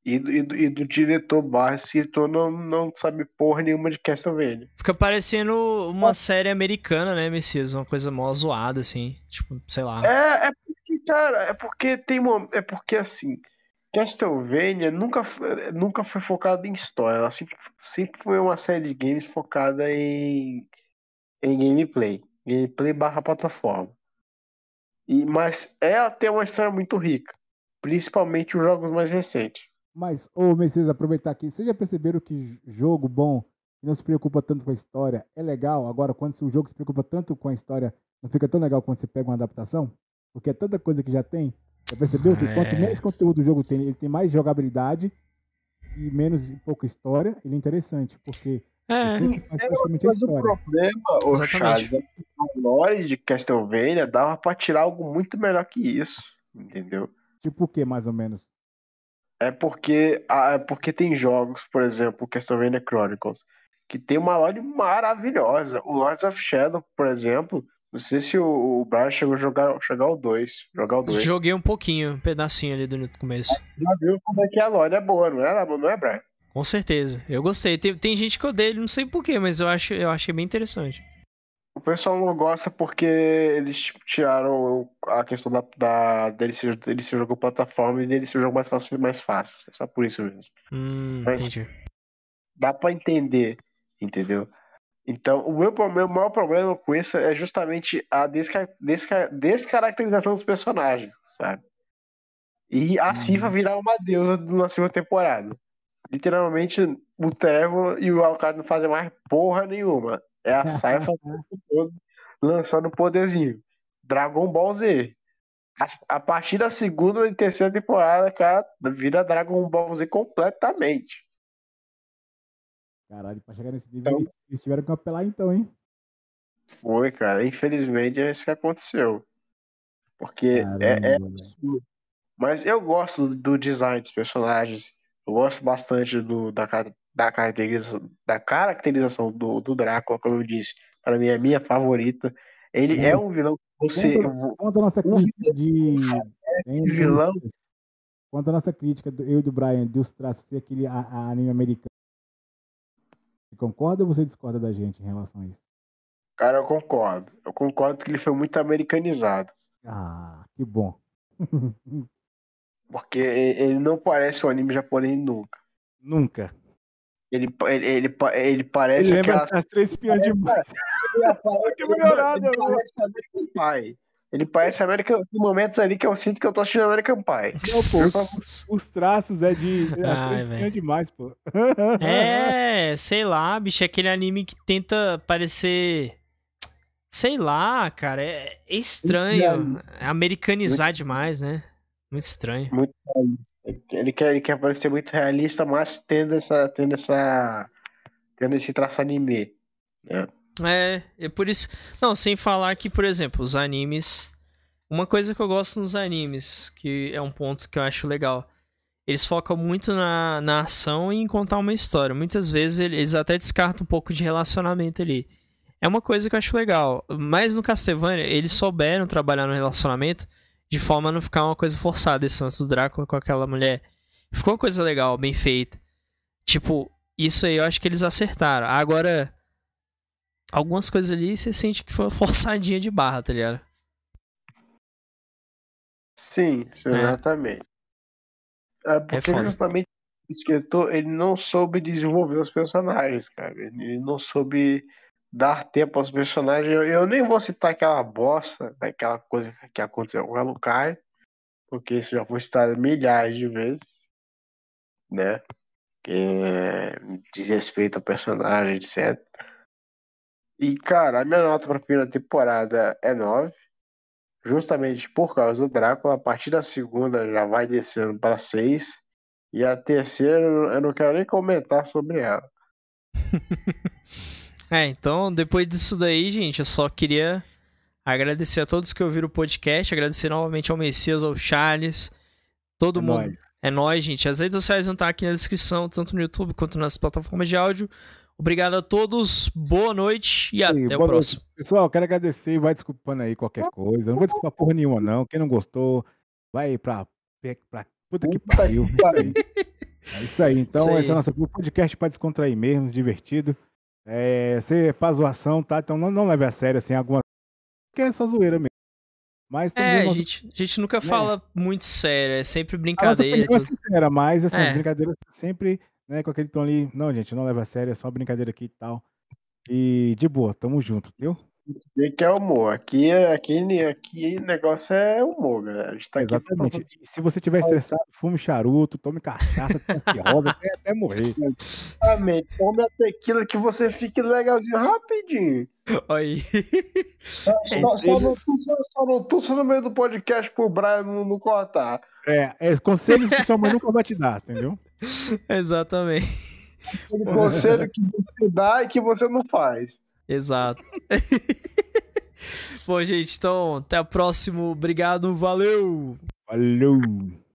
E do, e do, e do diretor barra escritor não, não sabe porra nenhuma de Castlevania. Fica parecendo uma série americana, né, Messias? Uma coisa mó zoada, assim. Tipo, sei lá. É, é porque, cara, é porque tem uma, é porque assim, Castlevania nunca, foi- nunca foi focada em história, ela sempre, sempre foi uma série de games focada em, em gameplay, gameplay barra plataforma. E, mas ela tem uma história muito rica, principalmente os jogos mais recentes. Mas, ô Messias, aproveitar aqui, vocês já perceberam que jogo bom não se preocupa tanto com a história é legal? Agora, quando o jogo se preocupa tanto com a história, não fica tão legal quando você pega uma adaptação? Porque é tanta coisa que já tem. Já percebeu que quanto É. menos conteúdo o jogo tem, ele tem mais jogabilidade e menos pouca história, ele é interessante, porque É. o a Mas o problema, ô Exatamente. Charles, é que a lore de Castlevania dava pra tirar algo muito melhor que isso, entendeu? Tipo o que, mais ou menos? É porque, ah, é porque tem jogos, por exemplo, Castlevania Chronicles, que tem uma lore maravilhosa. O Lords of Shadow, por exemplo, não sei se o, o Brian chegou a jogar, chegar ao 2. Jogar o 2. Joguei um pouquinho, um pedacinho ali do começo. Já viu como é que a lore é boa, não é, não é Brian? Com certeza. Eu gostei. Tem, tem gente que odeia ele, não sei porquê, mas eu, acho, eu achei bem interessante. O pessoal não gosta porque eles tipo, tiraram a questão da, da dele, ser, dele ser jogo plataforma e dele ser jogo mais fácil mais fácil. É só por isso mesmo. Hum, Mas- entendi. Dá pra entender, entendeu? Então, o meu, meu maior problema com isso é justamente a desca, desca, descaracterização dos personagens, sabe? E a. Siva virar uma deusa na segunda temporada. Literalmente, o Trevor e o Alucard não fazem mais porra nenhuma. É a tempo todo lançando poderzinho. Dragon Ball Z. A, a partir da segunda e terceira temporada, cara, vira Dragon Ball Z completamente. Caralho, pra chegar nesse nível, Então- eles- tiveram que apelar então, hein? Foi, cara. Infelizmente é isso que aconteceu. Porque é, é. Mas eu gosto do design dos personagens. Eu gosto bastante do, da, da, caracterização, da caracterização do, do Drácula, como eu disse. Para mim é a minha favorita. Ele é um vilão que você. Quanto a nossa crítica de. Hein, vilão. Quanto a nossa crítica, do, eu e do Brian, dos traços ser aquele a, a anime americano. Você concorda ou você discorda da gente em relação a isso? Cara, eu concordo. Eu concordo que ele foi muito americanizado. Ah, que bom. Porque ele não parece um anime japonês nunca. Nunca. Ele, ele, ele, ele parece Ele aquela. as três espiãs de Parece- que melhorada, Ele parece American Pie. Ele parece American. Tem momentos ali que eu sinto que eu tô assistindo American Pie. pô, Os traços é de. As Ai, três espiãs demais, pô. É, sei lá, bicho, é aquele anime que tenta parecer. Sei lá, cara, é, é estranho. É americanizar demais, né? Muito estranho. Muito. Ele quer, ele quer parecer muito realista, mas tendo essa. Tendo essa. Tendo esse traço anime. né? É, é por isso. Não, sem falar que, por exemplo, os animes. Uma coisa que eu gosto nos animes, que é um ponto que eu acho legal. Eles focam muito na, na ação e em contar uma história. Muitas vezes ele- eles até descartam um pouco de relacionamento ali. É uma coisa que eu acho legal. Mas no Castlevania, eles souberam trabalhar no relacionamento de forma a não ficar uma coisa forçada esse lance do Drácula com aquela mulher. Ficou uma coisa legal, bem feita. Tipo, isso aí eu acho que eles acertaram. Agora, algumas coisas ali você sente que foi uma forçadinha de barra, tá ligado? Sim, É. exatamente. É porque foda. justamente o escritor ele não soube desenvolver os personagens, cara. Ele não soube dar tempo aos personagens. Eu, eu nem vou citar aquela bosta, daquela coisa que aconteceu com o Alucard, porque isso já foi citado milhares de vezes, né? Que é, diz respeito ao personagem, etc. E, cara, a minha nota para a primeira temporada é 9 justamente por causa do Drácula. A partir da segunda já vai descendo para 6. E a terceira eu não quero nem comentar sobre ela. É, então, depois disso daí, gente, eu só queria agradecer a todos que ouviram o podcast, agradecer novamente ao Messias, ao Charles, todo É mundo. nóis. É nóis, gente. As redes sociais vão estar aqui na descrição, tanto no YouTube quanto nas plataformas de áudio. Obrigado a todos, boa noite e até Aí, o noite. próximo. Pessoal, quero agradecer e vai desculpando aí qualquer coisa. Não vou desculpar porra nenhuma, não. Quem não gostou, vai pra, pra puta que pariu. que pariu. É isso aí. Então, Isso aí. esse é o nosso podcast pra descontrair mesmo, divertido. É, ser pra zoação, tá? Então não, não leve a sério, assim, alguma. Que é só zoeira mesmo. Mas É, a nossa- gente, a gente nunca fala muito sério, é sempre a nossa brincadeira. opinião é tudo. sincera, mas assim, É. as brincadeiras sempre, né, com aquele tom ali. Não, gente, não leva a sério, é só brincadeira aqui e tal. E de boa, tamo junto, viu? E que é humor. Aqui, aqui, aqui o negócio é humor, galera. A gente tá aqui Exatamente. E se você tiver estressado, fume charuto, tome cachaça, tome rosa, até, até morrer. Exatamente. Tome a tequila que você fique legalzinho rapidinho. Olha aí. Só, só, não, só não tussa no meio do podcast pro Brian não, não cortar. É, é conselhos que sua mãe nunca vai te dar, entendeu? Exatamente. Aquele conselho que você dá e que você não faz. Exato. Bom, gente, então, até a próxima. Obrigado, valeu! Falou!